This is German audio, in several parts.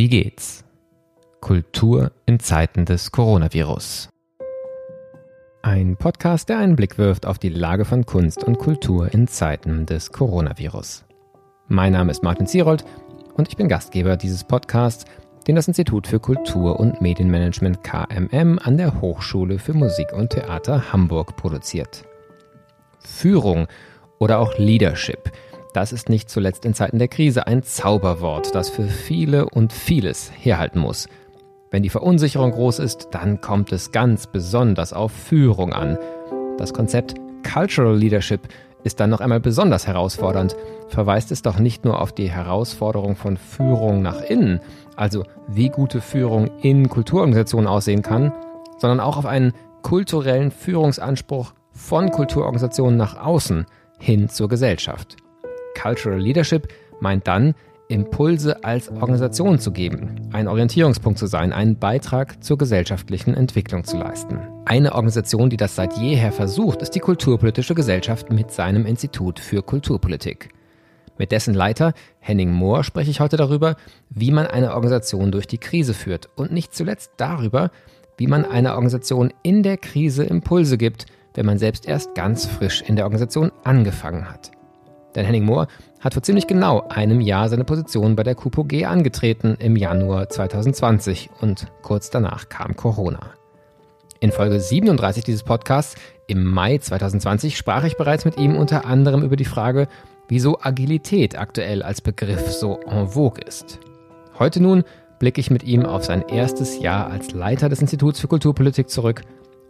Wie geht's? Kultur in Zeiten des Coronavirus. Ein Podcast, der einen Blick wirft auf die Lage von Kunst und Kultur in Zeiten des Coronavirus. Mein Name ist Martin Zierold und ich bin Gastgeber dieses Podcasts, den das Institut für Kultur und Medienmanagement KMM an der Hochschule für Musik und Theater Hamburg produziert. Führung oder auch Leadership – das ist nicht zuletzt in Zeiten der Krise ein Zauberwort, das für viele und vieles herhalten muss. Wenn die Verunsicherung groß ist, dann kommt es ganz besonders auf Führung an. Das Konzept Cultural Leadership ist dann noch einmal besonders herausfordernd, verweist es doch nicht nur auf die Herausforderung von Führung nach innen, also wie gute Führung in Kulturorganisationen aussehen kann, sondern auch auf einen kulturellen Führungsanspruch von Kulturorganisationen nach außen hin zur Gesellschaft. Cultural Leadership meint dann, Impulse als Organisation zu geben, ein Orientierungspunkt zu sein, einen Beitrag zur gesellschaftlichen Entwicklung zu leisten. Eine Organisation, die das seit jeher versucht, ist die Kulturpolitische Gesellschaft mit seinem Institut für Kulturpolitik. Mit dessen Leiter Henning Mohr spreche ich heute darüber, wie man eine Organisation durch die Krise führt und nicht zuletzt darüber, wie man einer Organisation in der Krise Impulse gibt, wenn man selbst erst ganz frisch in der Organisation angefangen hat. Denn Henning Mohr hat vor ziemlich genau einem Jahr seine Position bei der KUPOG angetreten im Januar 2020 und kurz danach kam Corona. In Folge 37 dieses Podcasts im Mai 2020 sprach ich bereits mit ihm unter anderem über die Frage, wieso Agilität aktuell als Begriff so en vogue ist. Heute nun blicke ich mit ihm auf sein erstes Jahr als Leiter des Instituts für Kulturpolitik zurück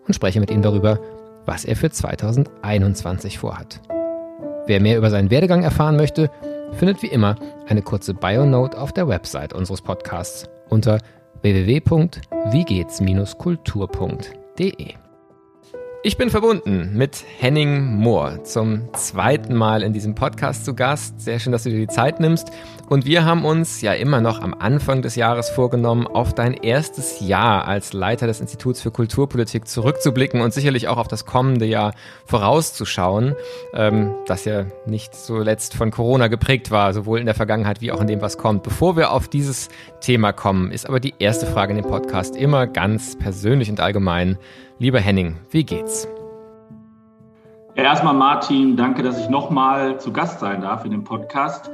und spreche mit ihm darüber, was er für 2021 vorhat. Wer mehr über seinen Werdegang erfahren möchte, findet wie immer eine kurze Bio-Note auf der Website unseres Podcasts unter www.wiegehts-kultur.de. Ich bin verbunden mit Henning Mohr zum zweiten Mal in diesem Podcast zu Gast. Sehr schön, dass du dir die Zeit nimmst. Und wir haben uns ja immer noch am Anfang des Jahres vorgenommen, auf dein erstes Jahr als Leiter des Instituts für Kulturpolitik zurückzublicken und sicherlich auch auf das kommende Jahr vorauszuschauen, ähm, das ja nicht zuletzt von Corona geprägt war, sowohl in der Vergangenheit wie auch in dem, was kommt. Bevor wir auf dieses Thema kommen, ist aber die erste Frage in dem Podcast immer ganz persönlich und allgemein. Lieber Henning, wie geht's? Erstmal Martin, danke, dass ich nochmal zu Gast sein darf in dem Podcast.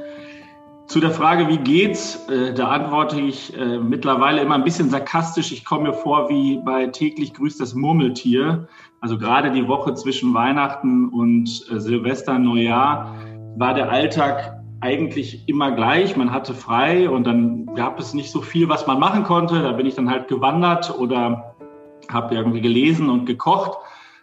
Zu der Frage, wie geht's, äh, da antworte ich äh, mittlerweile immer ein bisschen sarkastisch. Ich komme mir vor wie bei täglich grüßt das Murmeltier. Also gerade die Woche zwischen Weihnachten und äh, Silvester, Neujahr war der Alltag eigentlich immer gleich. Man hatte frei und dann gab es nicht so viel, was man machen konnte. Da bin ich dann halt gewandert oder habe irgendwie gelesen und gekocht.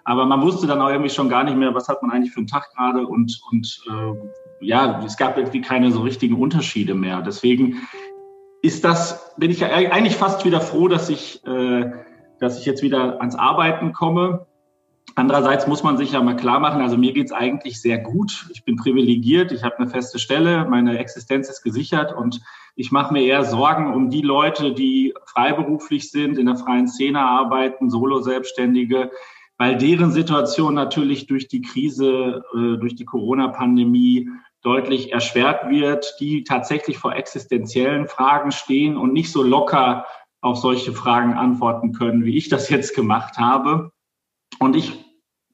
Aber man wusste dann auch irgendwie schon gar nicht mehr, was hat man eigentlich für einen Tag gerade und, und äh, ja, es gab irgendwie keine so richtigen Unterschiede mehr. Deswegen ist das, bin ich ja eigentlich fast wieder froh, dass ich, äh, dass ich jetzt wieder ans Arbeiten komme. Andererseits muss man sich ja mal klar machen, also mir geht's eigentlich sehr gut. Ich bin privilegiert, ich habe eine feste Stelle, meine Existenz ist gesichert und ich mache mir eher Sorgen um die Leute, die freiberuflich sind, in der freien Szene arbeiten, Solo-Selbstständige, weil deren Situation natürlich durch die Krise, äh, durch die Corona-Pandemie deutlich erschwert wird, die tatsächlich vor existenziellen Fragen stehen und nicht so locker auf solche Fragen antworten können, wie ich das jetzt gemacht habe. Und ich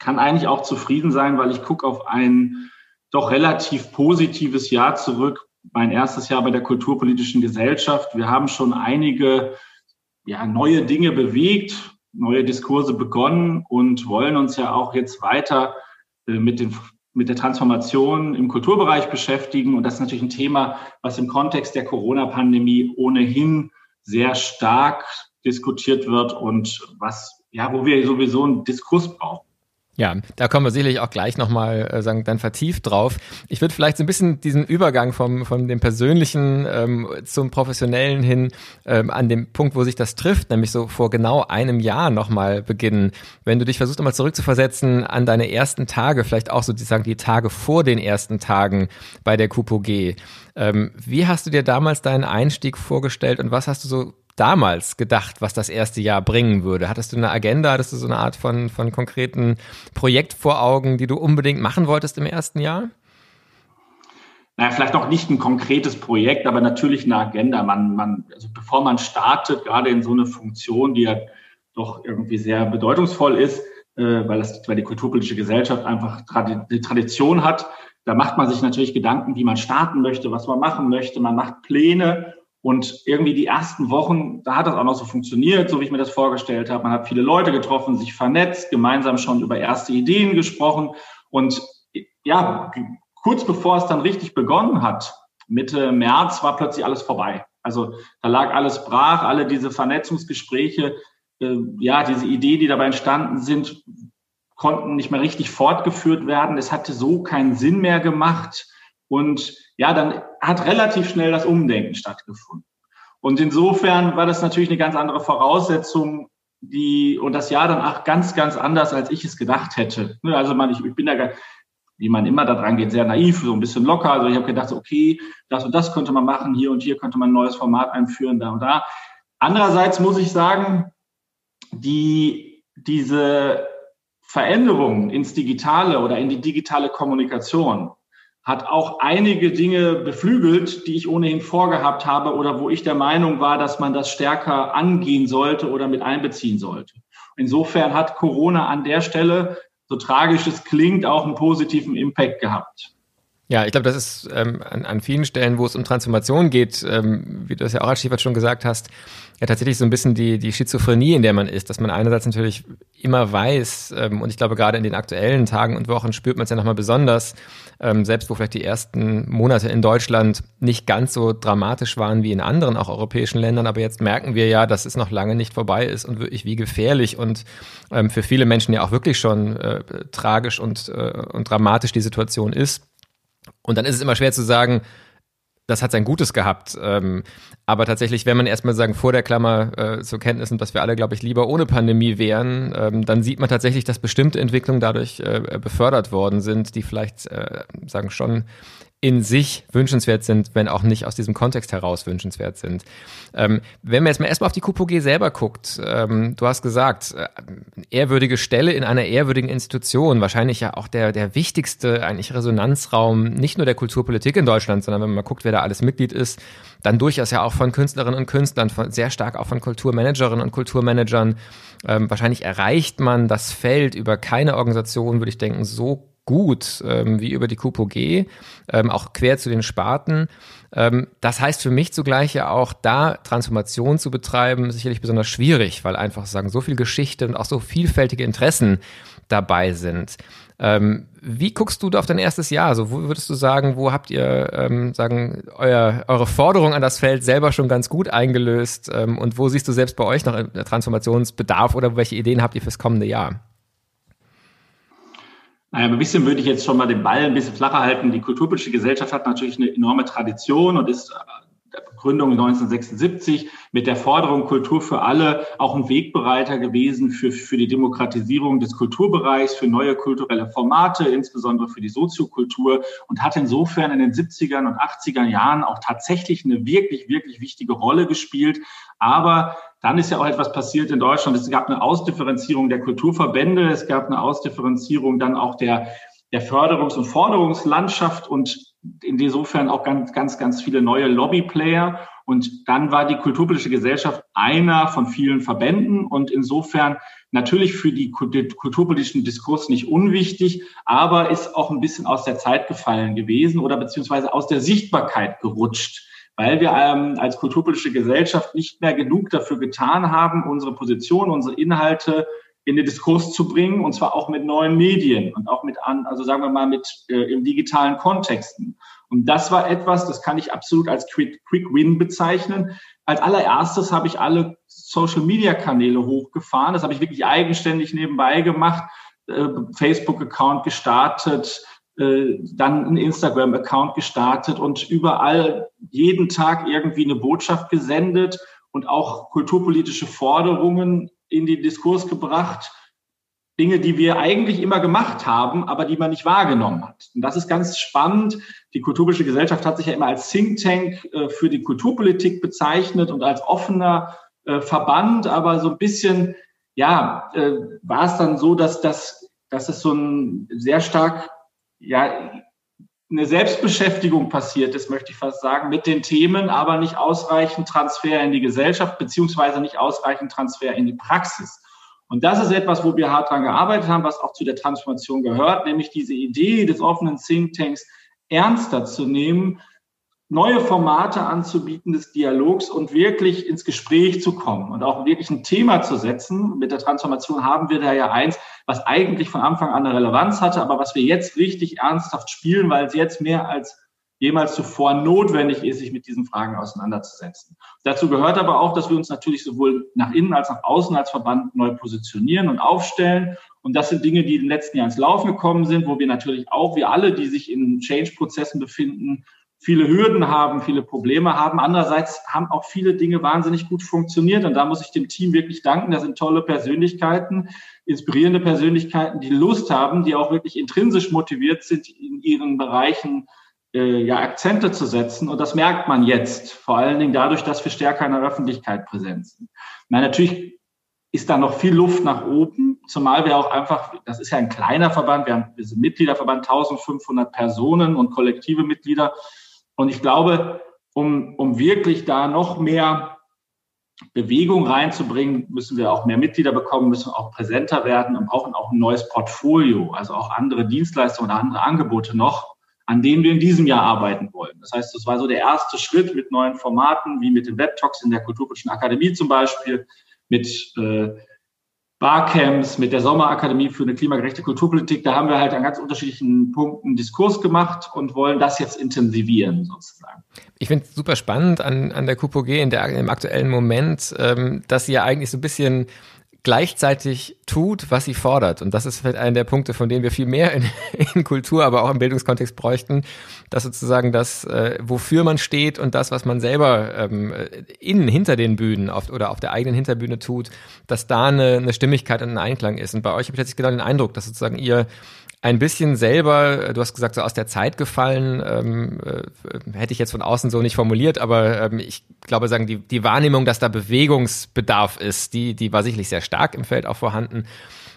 kann eigentlich auch zufrieden sein, weil ich gucke auf ein doch relativ positives Jahr zurück. Mein erstes Jahr bei der Kulturpolitischen Gesellschaft. Wir haben schon einige ja, neue Dinge bewegt, neue Diskurse begonnen und wollen uns ja auch jetzt weiter äh, mit, den, mit der Transformation im Kulturbereich beschäftigen. Und das ist natürlich ein Thema, was im Kontext der Corona-Pandemie ohnehin sehr stark diskutiert wird und was, ja, wo wir sowieso einen Diskurs brauchen. Ja, da kommen wir sicherlich auch gleich nochmal äh, sagen, dann vertieft drauf. Ich würde vielleicht so ein bisschen diesen Übergang vom, von dem Persönlichen ähm, zum Professionellen hin ähm, an dem Punkt, wo sich das trifft, nämlich so vor genau einem Jahr nochmal beginnen. Wenn du dich versuchst, nochmal zurückzuversetzen an deine ersten Tage, vielleicht auch sozusagen die Tage vor den ersten Tagen bei der KUPOG. Ähm, wie hast du dir damals deinen Einstieg vorgestellt und was hast du so damals gedacht, was das erste Jahr bringen würde? Hattest du eine Agenda, hattest du so eine Art von, von konkreten Projekt vor Augen, die du unbedingt machen wolltest im ersten Jahr? naja, vielleicht noch nicht ein konkretes Projekt, aber natürlich eine Agenda. Man, man, also bevor man startet, gerade in so eine Funktion, die ja doch irgendwie sehr bedeutungsvoll ist, äh, weil, das, weil die kulturpolitische Gesellschaft einfach die Tradition hat, da macht man sich natürlich Gedanken, wie man starten möchte, was man machen möchte. Man macht Pläne und irgendwie die ersten Wochen, da hat das auch noch so funktioniert, so wie ich mir das vorgestellt habe. Man hat viele Leute getroffen, sich vernetzt, gemeinsam schon über erste Ideen gesprochen. Und ja, kurz bevor es dann richtig begonnen hat, Mitte März, war plötzlich alles vorbei. Also da lag alles brach, alle diese Vernetzungsgespräche, äh, ja, diese Ideen, die dabei entstanden sind, konnten nicht mehr richtig fortgeführt werden. Es hatte so keinen Sinn mehr gemacht. Und ja, dann hat relativ schnell das Umdenken stattgefunden. Und insofern war das natürlich eine ganz andere Voraussetzung, die, und das Jahr dann auch ganz, ganz anders, als ich es gedacht hätte. Ne, also man, ich, ich bin da, wie man immer da dran geht, sehr naiv, so ein bisschen locker. Also ich habe gedacht, okay, das und das könnte man machen, hier und hier könnte man ein neues Format einführen, da und da. Andererseits muss ich sagen, die, diese Veränderung ins Digitale oder in die digitale Kommunikation, hat auch einige Dinge beflügelt, die ich ohnehin vorgehabt habe oder wo ich der Meinung war, dass man das stärker angehen sollte oder mit einbeziehen sollte. Insofern hat Corona an der Stelle, so tragisch es klingt, auch einen positiven Impact gehabt. Ja, ich glaube, das ist ähm, an, an vielen Stellen, wo es um Transformation geht, ähm, wie du es ja auch als Stichwort schon gesagt hast, ja tatsächlich so ein bisschen die, die Schizophrenie, in der man ist, dass man einerseits natürlich immer weiß, ähm, und ich glaube gerade in den aktuellen Tagen und Wochen spürt man es ja nochmal besonders, ähm, selbst wo vielleicht die ersten Monate in Deutschland nicht ganz so dramatisch waren wie in anderen, auch europäischen Ländern, aber jetzt merken wir ja, dass es noch lange nicht vorbei ist und wirklich wie gefährlich und ähm, für viele Menschen ja auch wirklich schon äh, tragisch und, äh, und dramatisch die Situation ist. Und dann ist es immer schwer zu sagen, das hat sein Gutes gehabt. Ähm, aber tatsächlich, wenn man erstmal sagen, vor der Klammer äh, zur Kenntnis nimmt, dass wir alle, glaube ich, lieber ohne Pandemie wären, ähm, dann sieht man tatsächlich, dass bestimmte Entwicklungen dadurch äh, befördert worden sind, die vielleicht, äh, sagen, schon in sich wünschenswert sind, wenn auch nicht aus diesem Kontext heraus wünschenswert sind. Ähm, wenn man jetzt mal erstmal auf die KUPOG selber guckt, ähm, du hast gesagt, äh, ehrwürdige Stelle in einer ehrwürdigen Institution, wahrscheinlich ja auch der, der wichtigste eigentlich Resonanzraum, nicht nur der Kulturpolitik in Deutschland, sondern wenn man mal guckt, wer da alles Mitglied ist, dann durchaus ja auch von Künstlerinnen und Künstlern, von, sehr stark auch von Kulturmanagerinnen und Kulturmanagern. Ähm, wahrscheinlich erreicht man das Feld über keine Organisation, würde ich denken, so gut ähm, wie über die KUPOG, ähm, auch quer zu den Sparten. Ähm, das heißt für mich zugleich ja auch, da Transformation zu betreiben, sicherlich besonders schwierig, weil einfach sagen, so viel Geschichte und auch so vielfältige Interessen dabei sind. Ähm, wie guckst du da auf dein erstes Jahr? Also, wo würdest du sagen, wo habt ihr ähm, sagen, euer, eure Forderung an das Feld selber schon ganz gut eingelöst? Ähm, und wo siehst du selbst bei euch noch Transformationsbedarf oder welche Ideen habt ihr fürs kommende Jahr? Naja, ein bisschen würde ich jetzt schon mal den Ball ein bisschen flacher halten. Die kulturpolitische Gesellschaft hat natürlich eine enorme Tradition und ist der Gründung 1976 mit der Forderung Kultur für alle auch ein Wegbereiter gewesen für, für die Demokratisierung des Kulturbereichs, für neue kulturelle Formate, insbesondere für die Soziokultur und hat insofern in den 70ern und 80er Jahren auch tatsächlich eine wirklich, wirklich wichtige Rolle gespielt. Aber dann ist ja auch etwas passiert in Deutschland. Es gab eine Ausdifferenzierung der Kulturverbände, es gab eine Ausdifferenzierung dann auch der, der Förderungs- und Forderungslandschaft und insofern auch ganz, ganz, ganz viele neue Lobbyplayer. Und dann war die kulturpolitische Gesellschaft einer von vielen Verbänden und insofern natürlich für die, kulturpolitischen Diskurs nicht unwichtig, aber ist auch ein bisschen aus der Zeit gefallen gewesen oder beziehungsweise aus der Sichtbarkeit gerutscht weil wir ähm, als kulturpolitische Gesellschaft nicht mehr genug dafür getan haben, unsere Position, unsere Inhalte in den Diskurs zu bringen, und zwar auch mit neuen Medien und auch mit an, also sagen wir mal mit äh, im digitalen Kontexten. Und das war etwas, das kann ich absolut als Quick, Quick Win bezeichnen. Als allererstes habe ich alle Social Media Kanäle hochgefahren. Das habe ich wirklich eigenständig nebenbei gemacht. Äh, Facebook-Account gestartet, äh, dann einen Instagram-Account gestartet und überall jeden Tag irgendwie eine Botschaft gesendet und auch kulturpolitische Forderungen in den Diskurs gebracht. Dinge, die wir eigentlich immer gemacht haben, aber die man nicht wahrgenommen hat. Und das ist ganz spannend. Die Kulturpolitische Gesellschaft hat sich ja immer als Think Tank äh, für die Kulturpolitik bezeichnet und als offener äh, Verband, aber so ein bisschen, ja, war es dann so, dass das, dass es so ein sehr stark ja, eine Selbstbeschäftigung passiert ist, möchte ich fast sagen, mit den Themen, aber nicht ausreichend Transfer in die Gesellschaft, beziehungsweise nicht ausreichend Transfer in die Praxis. Und das ist etwas, wo wir hart dran gearbeitet haben, was auch zu der Transformation gehört, nämlich diese Idee des offenen Thinktanks ernster zu nehmen, neue Formate anzubieten des Dialogs und wirklich ins Gespräch zu kommen und auch wirklich ein Thema zu setzen. Mit der Transformation haben wir da ja eins, was eigentlich von Anfang an eine Relevanz hatte, aber was wir jetzt richtig ernsthaft spielen, weil es jetzt mehr als jemals zuvor notwendig ist, sich mit diesen Fragen auseinanderzusetzen. Dazu gehört aber auch, dass wir uns natürlich sowohl nach innen als nach außen als Verband neu positionieren und aufstellen. Und das sind Dinge, die in den letzten Jahren ins Laufen gekommen sind, wo wir natürlich auch, wir alle, die sich in Change-Prozessen befinden, viele Hürden haben, viele Probleme haben. Andererseits haben auch viele Dinge wahnsinnig gut funktioniert. Und da muss ich dem Team wirklich danken. Da sind tolle Persönlichkeiten, inspirierende Persönlichkeiten, die Lust haben, die auch wirklich intrinsisch motiviert sind, in ihren Bereichen äh, ja, Akzente zu setzen. Und das merkt man jetzt, vor allen Dingen dadurch, dass wir stärker in der Öffentlichkeit präsent sind. Na, natürlich ist da noch viel Luft nach oben, zumal wir auch einfach, das ist ja ein kleiner Verband, wir, haben, wir sind Mitgliederverband, 1500 Personen und kollektive Mitglieder. Und ich glaube, um, um wirklich da noch mehr Bewegung reinzubringen, müssen wir auch mehr Mitglieder bekommen, müssen auch präsenter werden und brauchen auch ein neues Portfolio, also auch andere Dienstleistungen oder andere Angebote noch, an denen wir in diesem Jahr arbeiten wollen. Das heißt, das war so der erste Schritt mit neuen Formaten, wie mit den Webtalks in der Kulturpolitischen Akademie zum Beispiel, mit äh, Barcamps, mit der Sommerakademie für eine klimagerechte Kulturpolitik. Da haben wir halt an ganz unterschiedlichen Punkten Diskurs gemacht und wollen das jetzt intensivieren sozusagen. Ich finde es super spannend an, an der KUPOG in der, im aktuellen Moment, ähm, dass sie ja eigentlich so ein bisschen gleichzeitig tut, was sie fordert. Und das ist vielleicht einer der Punkte, von denen wir viel mehr in, in Kultur, aber auch im Bildungskontext bräuchten, dass sozusagen das, äh, wofür man steht und das, was man selber ähm, innen hinter den Bühnen auf, oder auf der eigenen Hinterbühne tut, dass da eine, eine Stimmigkeit und ein Einklang ist. Und bei euch habe ich jetzt genau den Eindruck, dass sozusagen ihr ein bisschen selber, äh, du hast gesagt, so aus der Zeit gefallen, ähm, äh, hätte ich jetzt von außen so nicht formuliert, aber ähm, ich glaube, sagen, die, die Wahrnehmung, dass da Bewegungsbedarf ist, die, die war sicherlich sehr stark im Feld auch vorhanden.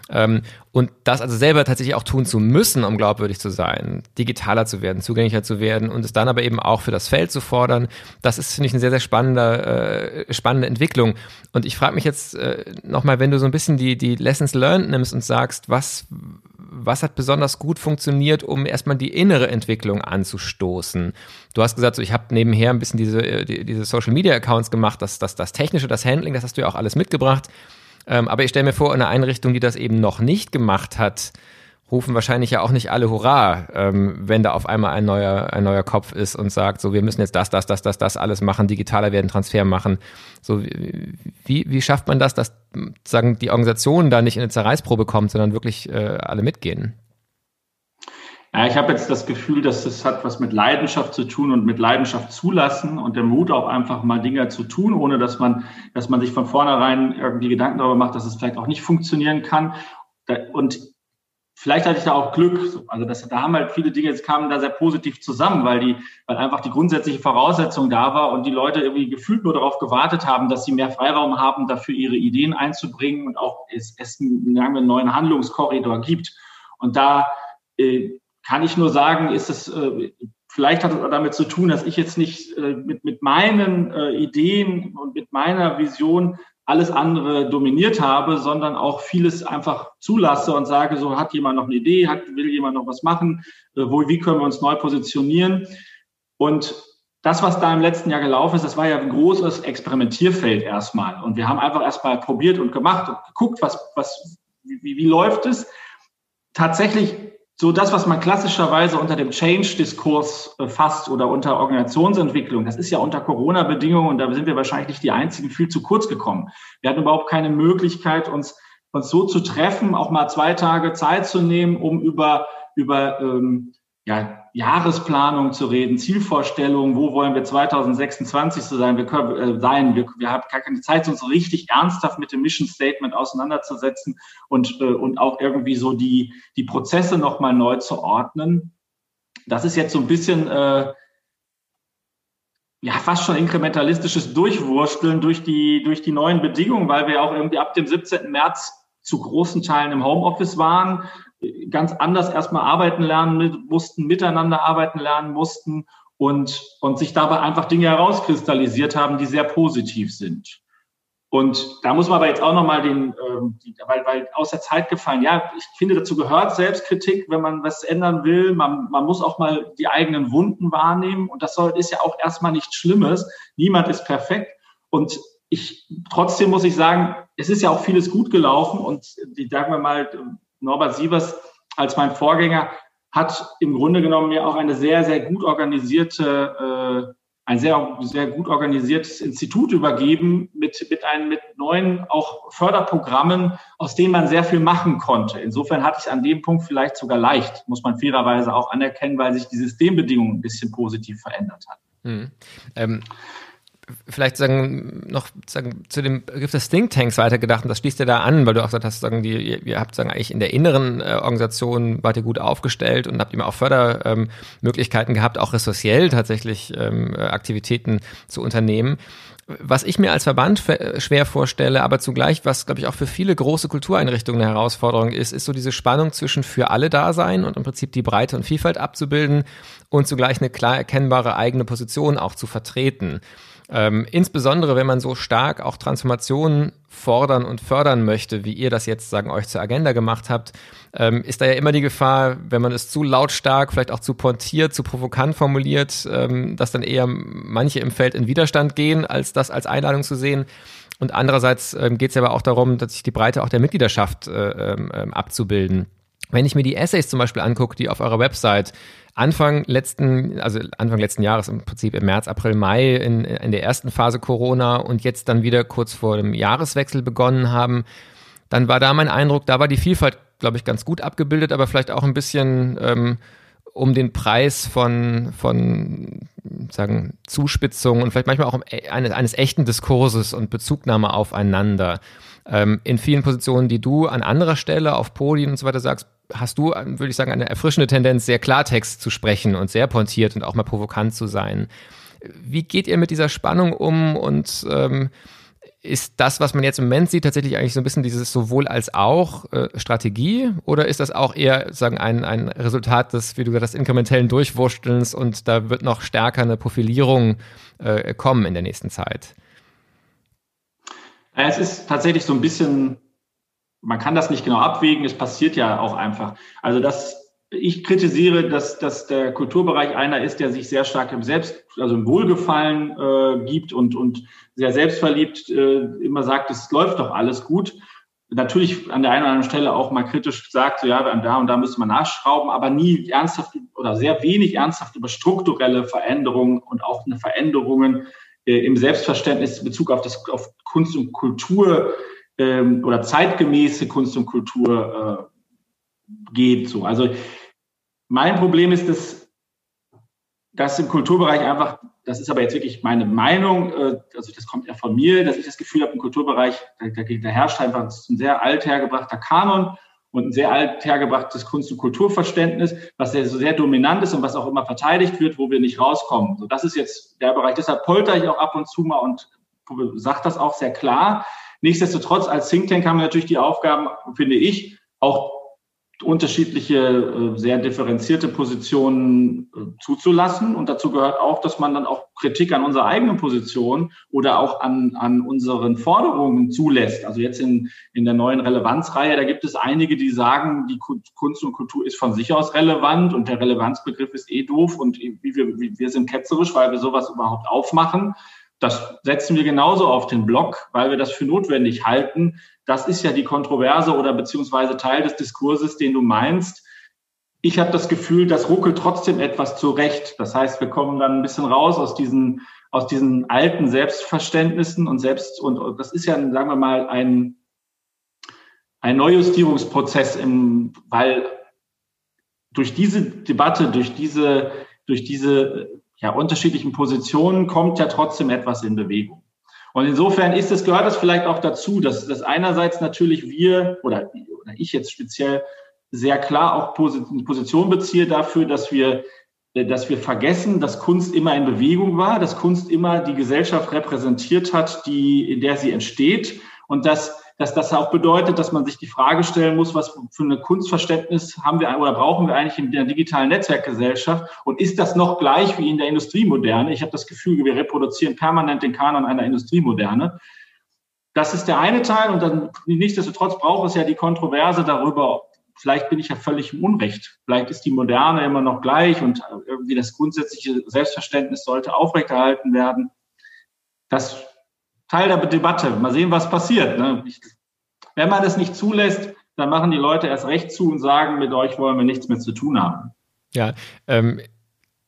Ähm, und das also selber tatsächlich auch tun zu müssen, um glaubwürdig zu sein, digitaler zu werden, zugänglicher zu werden und es dann aber eben auch für das Feld zu fordern, das ist, finde ich, eine sehr, sehr spannende, äh, spannende Entwicklung. Und ich frage mich jetzt äh, nochmal, wenn du so ein bisschen die, die Lessons learned nimmst und sagst, was, was hat besonders gut funktioniert, um erstmal die innere Entwicklung anzustoßen? Du hast gesagt, so, ich habe nebenher ein bisschen diese, äh, die, diese Social Media Accounts gemacht, das, das, das Technische, das Handling, das hast du ja auch alles mitgebracht. Ähm, aber ich stelle mir vor, eine Einrichtung, die das eben noch nicht gemacht hat, rufen wahrscheinlich ja auch nicht alle Hurra, ähm, wenn da auf einmal ein neuer, ein neuer Kopf ist und sagt, so, wir müssen jetzt das, das, das, das, das alles machen, digitaler werden, Transfer machen. So, wie, wie schafft man das, dass sagen, die Organisation da nicht in eine Zerreißprobe kommt, sondern wirklich äh, alle mitgehen? Ja, ich habe jetzt das Gefühl, dass es hat was mit Leidenschaft zu tun und mit Leidenschaft zulassen und der Mut auch einfach mal Dinge zu tun, ohne dass man, dass man sich von vornherein irgendwie Gedanken darüber macht, dass es vielleicht auch nicht funktionieren kann. Und vielleicht hatte ich da auch Glück. Also das, da haben halt viele Dinge, jetzt kamen da sehr positiv zusammen, weil die, weil einfach die grundsätzliche Voraussetzung da war und die Leute irgendwie gefühlt nur darauf gewartet haben, dass sie mehr Freiraum haben, dafür ihre Ideen einzubringen und auch es, es einen, einen neuen Handlungskorridor gibt. Und da äh, kann ich nur sagen, ist es, äh, vielleicht hat es damit zu tun, dass ich jetzt nicht äh, mit, mit meinen äh, Ideen und mit meiner Vision alles andere dominiert habe, sondern auch vieles einfach zulasse und sage, so hat jemand noch eine Idee, hat, will jemand noch was machen, äh, wo, wie können wir uns neu positionieren? Und das, was da im letzten Jahr gelaufen ist, das war ja ein großes Experimentierfeld erstmal. Und wir haben einfach erstmal probiert und gemacht und geguckt, was, was, wie, wie läuft es. Tatsächlich so das, was man klassischerweise unter dem Change-Diskurs äh, fasst oder unter Organisationsentwicklung, das ist ja unter Corona-Bedingungen und da sind wir wahrscheinlich nicht die Einzigen viel zu kurz gekommen. Wir hatten überhaupt keine Möglichkeit, uns, uns so zu treffen, auch mal zwei Tage Zeit zu nehmen, um über, über ähm, ja, Jahresplanung zu reden, Zielvorstellungen, wo wollen wir 2026 so sein, wir können, äh, sein, wir, wir haben gar keine Zeit, uns richtig ernsthaft mit dem Mission Statement auseinanderzusetzen und, äh, und auch irgendwie so die, die Prozesse nochmal neu zu ordnen. Das ist jetzt so ein bisschen, äh, ja, fast schon inkrementalistisches Durchwursteln durch die, durch die neuen Bedingungen, weil wir auch irgendwie ab dem 17. März zu großen Teilen im Homeoffice waren, ganz anders erstmal arbeiten lernen mussten, miteinander arbeiten lernen mussten und, und sich dabei einfach Dinge herauskristallisiert haben, die sehr positiv sind. Und da muss man aber jetzt auch nochmal den, ähm, weil, weil aus der Zeit gefallen, ja, ich finde, dazu gehört Selbstkritik, wenn man was ändern will. Man, man muss auch mal die eigenen Wunden wahrnehmen. Und das soll, ist ja auch erstmal nichts Schlimmes. Niemand ist perfekt. Und ich, trotzdem muss ich sagen, es ist ja auch vieles gut gelaufen. Und die, sagen wir mal, Norbert Sievers als mein Vorgänger hat im Grunde genommen mir auch eine sehr, sehr gut organisierte äh, ein sehr, sehr gut organisiertes Institut übergeben mit, mit einem, mit neuen auch Förderprogrammen, aus denen man sehr viel machen konnte. Insofern hatte ich an dem Punkt vielleicht sogar leicht, muss man fairerweise auch anerkennen, weil sich die Systembedingungen ein bisschen positiv verändert haben. Hm. Ähm, vielleicht sagen noch sagen, zu dem Begriff des Think Tanks weitergedacht und das schließt ja da an, weil du auch gesagt hast, sagen die, ihr habt sagen eigentlich in der inneren äh, Organisation wart ihr gut aufgestellt und habt immer auch Fördermöglichkeiten ähm, gehabt, auch ressourciell tatsächlich ähm, Aktivitäten zu unternehmen. Was ich mir als Verband schwer vorstelle, aber zugleich, was glaube ich auch für viele große Kultureinrichtungen eine Herausforderung ist, ist so diese Spannung zwischen für alle Dasein und im Prinzip die Breite und Vielfalt abzubilden und zugleich eine klar erkennbare eigene Position auch zu vertreten. Ähm, insbesondere, wenn man so stark auch Transformationen fordern und fördern möchte, wie ihr das jetzt sagen euch zur Agenda gemacht habt, ähm, ist da ja immer die Gefahr, wenn man es zu lautstark, vielleicht auch zu pontiert, zu provokant formuliert, ähm, dass dann eher manche im Feld in Widerstand gehen, als das als Einladung zu sehen. Und andererseits ähm, geht es aber auch darum, dass sich die Breite auch der Mitgliedschaft äh, ähm, ähm, abzubilden. Wenn ich mir die Essays zum Beispiel angucke, die auf eurer Website Anfang letzten, also Anfang letzten Jahres im Prinzip im März, April, Mai in, in der ersten Phase Corona und jetzt dann wieder kurz vor dem Jahreswechsel begonnen haben, dann war da mein Eindruck, da war die Vielfalt, glaube ich, ganz gut abgebildet, aber vielleicht auch ein bisschen ähm, um den Preis von, von sagen, Zuspitzung und vielleicht manchmal auch um e, eines, eines echten Diskurses und Bezugnahme aufeinander. Ähm, in vielen Positionen, die du an anderer Stelle auf Podien und so weiter sagst, hast du, würde ich sagen, eine erfrischende Tendenz, sehr Klartext zu sprechen und sehr pointiert und auch mal provokant zu sein. Wie geht ihr mit dieser Spannung um und ähm, ist das, was man jetzt im Moment sieht, tatsächlich eigentlich so ein bisschen dieses sowohl als auch äh, Strategie oder ist das auch eher sagen ein, ein Resultat des, wie du gesagt hast, inkrementellen Durchwurstelns und da wird noch stärker eine Profilierung äh, kommen in der nächsten Zeit? Es ist tatsächlich so ein bisschen man kann das nicht genau abwägen, es passiert ja auch einfach. Also das, ich kritisiere, dass, dass der Kulturbereich einer ist, der sich sehr stark im Selbst, also im Wohlgefallen äh, gibt und, und sehr selbstverliebt äh, immer sagt, es läuft doch alles gut. Natürlich an der einen oder anderen Stelle auch mal kritisch sagt, so, ja, da und da müssen wir nachschrauben, aber nie ernsthaft oder sehr wenig ernsthaft über strukturelle Veränderungen und auch eine Veränderungen im Selbstverständnis in Bezug auf das auf Kunst und Kultur ähm, oder zeitgemäße Kunst und Kultur äh, geht. So. Also mein Problem ist, dass, dass im Kulturbereich einfach, das ist aber jetzt wirklich meine Meinung, äh, also das kommt ja von mir, dass ich das Gefühl habe, im Kulturbereich, da, da, da herrscht einfach ein sehr alt hergebrachter Kanon und ein sehr alt hergebrachtes Kunst- und Kulturverständnis, was sehr, sehr dominant ist und was auch immer verteidigt wird, wo wir nicht rauskommen. So, das ist jetzt der Bereich. Deshalb polter ich auch ab und zu mal und sage das auch sehr klar. Nichtsdestotrotz, als Think Tank haben wir natürlich die Aufgaben, finde ich, auch unterschiedliche, äh, sehr differenzierte Positionen äh, zuzulassen. Und dazu gehört auch, dass man dann auch Kritik an unserer eigenen Position oder auch an, an unseren Forderungen zulässt. Also jetzt in, in der neuen Relevanzreihe, da gibt es einige, die sagen, die Kunst und Kultur ist von sich aus relevant und der Relevanzbegriff ist eh doof und wir, wir sind ketzerisch, weil wir sowas überhaupt aufmachen. Das setzen wir genauso auf den Block, weil wir das für notwendig halten. Das ist ja die Kontroverse oder beziehungsweise Teil des Diskurses, den du meinst. Ich habe das Gefühl, das ruckelt trotzdem etwas zurecht. Das heißt, wir kommen dann ein bisschen raus aus diesen, aus diesen alten Selbstverständnissen und selbst, und das ist ja, sagen wir mal, ein, ein Neujustierungsprozess im, weil durch diese Debatte, durch diese, durch diese ja, unterschiedlichen Positionen kommt ja trotzdem etwas in Bewegung. Und insofern ist es, gehört es vielleicht auch dazu, dass, dass einerseits natürlich wir oder, oder ich jetzt speziell sehr klar auch Position beziehe dafür, dass wir, dass wir vergessen, dass Kunst immer in Bewegung war, dass Kunst immer die Gesellschaft repräsentiert hat, die, in der sie entsteht und dass dass das auch bedeutet, dass man sich die Frage stellen muss, was für ein Kunstverständnis haben wir oder brauchen wir eigentlich in der digitalen Netzwerkgesellschaft? Und ist das noch gleich wie in der Industriemoderne? Ich habe das Gefühl, wir reproduzieren permanent den Kanon einer Industriemoderne. Das ist der eine Teil und dann nichtsdestotrotz braucht es ja die Kontroverse darüber, vielleicht bin ich ja völlig im Unrecht. Vielleicht ist die Moderne immer noch gleich und irgendwie das grundsätzliche Selbstverständnis sollte aufrechterhalten werden. Das Teil der Debatte. Mal sehen, was passiert. Ne? Wenn man das nicht zulässt, dann machen die Leute erst recht zu und sagen, mit euch wollen wir nichts mehr zu tun haben. Ja, ähm,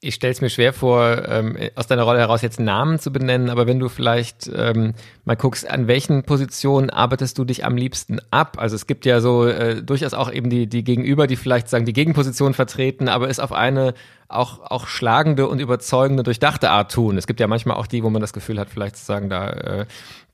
ich stelle es mir schwer vor, ähm, aus deiner Rolle heraus jetzt Namen zu benennen, aber wenn du vielleicht ähm, mal guckst, an welchen Positionen arbeitest du dich am liebsten ab? Also es gibt ja so äh, durchaus auch eben die, die Gegenüber, die vielleicht sagen, die Gegenposition vertreten, aber es auf eine auch, auch schlagende und überzeugende, durchdachte Art tun. Es gibt ja manchmal auch die, wo man das Gefühl hat, vielleicht zu sagen, da, äh,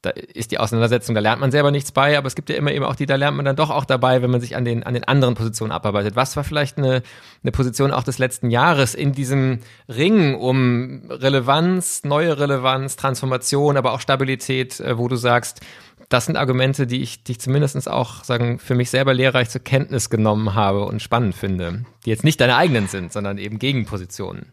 da ist die Auseinandersetzung, da lernt man selber nichts bei, aber es gibt ja immer eben auch die, da lernt man dann doch auch dabei, wenn man sich an den, an den anderen Positionen abarbeitet. Was war vielleicht eine, eine Position auch des letzten Jahres in diesem Ring um Relevanz, neue Relevanz, Transformation, aber auch Stabilität, äh, wo du sagst, das sind Argumente, die ich, die ich zumindest auch sagen, für mich selber lehrreich zur Kenntnis genommen habe und spannend finde, die jetzt nicht deine eigenen sind, sondern eben Gegenpositionen.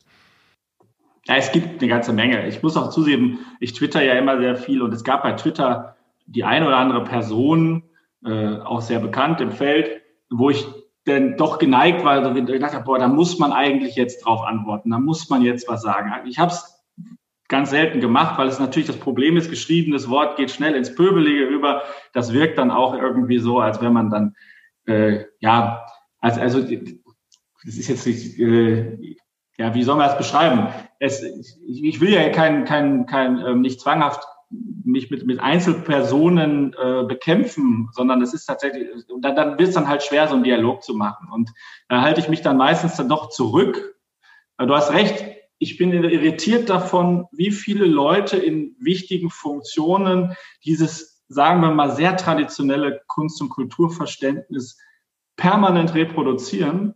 Ja, es gibt eine ganze Menge. Ich muss auch zusehen, ich twitter ja immer sehr viel und es gab bei Twitter die eine oder andere Person, äh, auch sehr bekannt im Feld, wo ich denn doch geneigt war, also gedacht habe, boah, da muss man eigentlich jetzt drauf antworten, da muss man jetzt was sagen. Ich habe es ganz selten gemacht, weil es natürlich das Problem ist, geschriebenes Wort geht schnell ins Pöbelige über. Das wirkt dann auch irgendwie so, als wenn man dann, äh, ja, als, also, das ist jetzt nicht, äh, ja, wie soll man das beschreiben? Es, ich, ich will ja kein, kein, kein, ähm, nicht zwanghaft mich mit, mit Einzelpersonen äh, bekämpfen, sondern es ist tatsächlich, dann, dann wird es dann halt schwer, so einen Dialog zu machen. Und da halte ich mich dann meistens dann doch zurück. Du hast recht, ich bin irritiert davon, wie viele Leute in wichtigen Funktionen dieses, sagen wir mal, sehr traditionelle Kunst- und Kulturverständnis permanent reproduzieren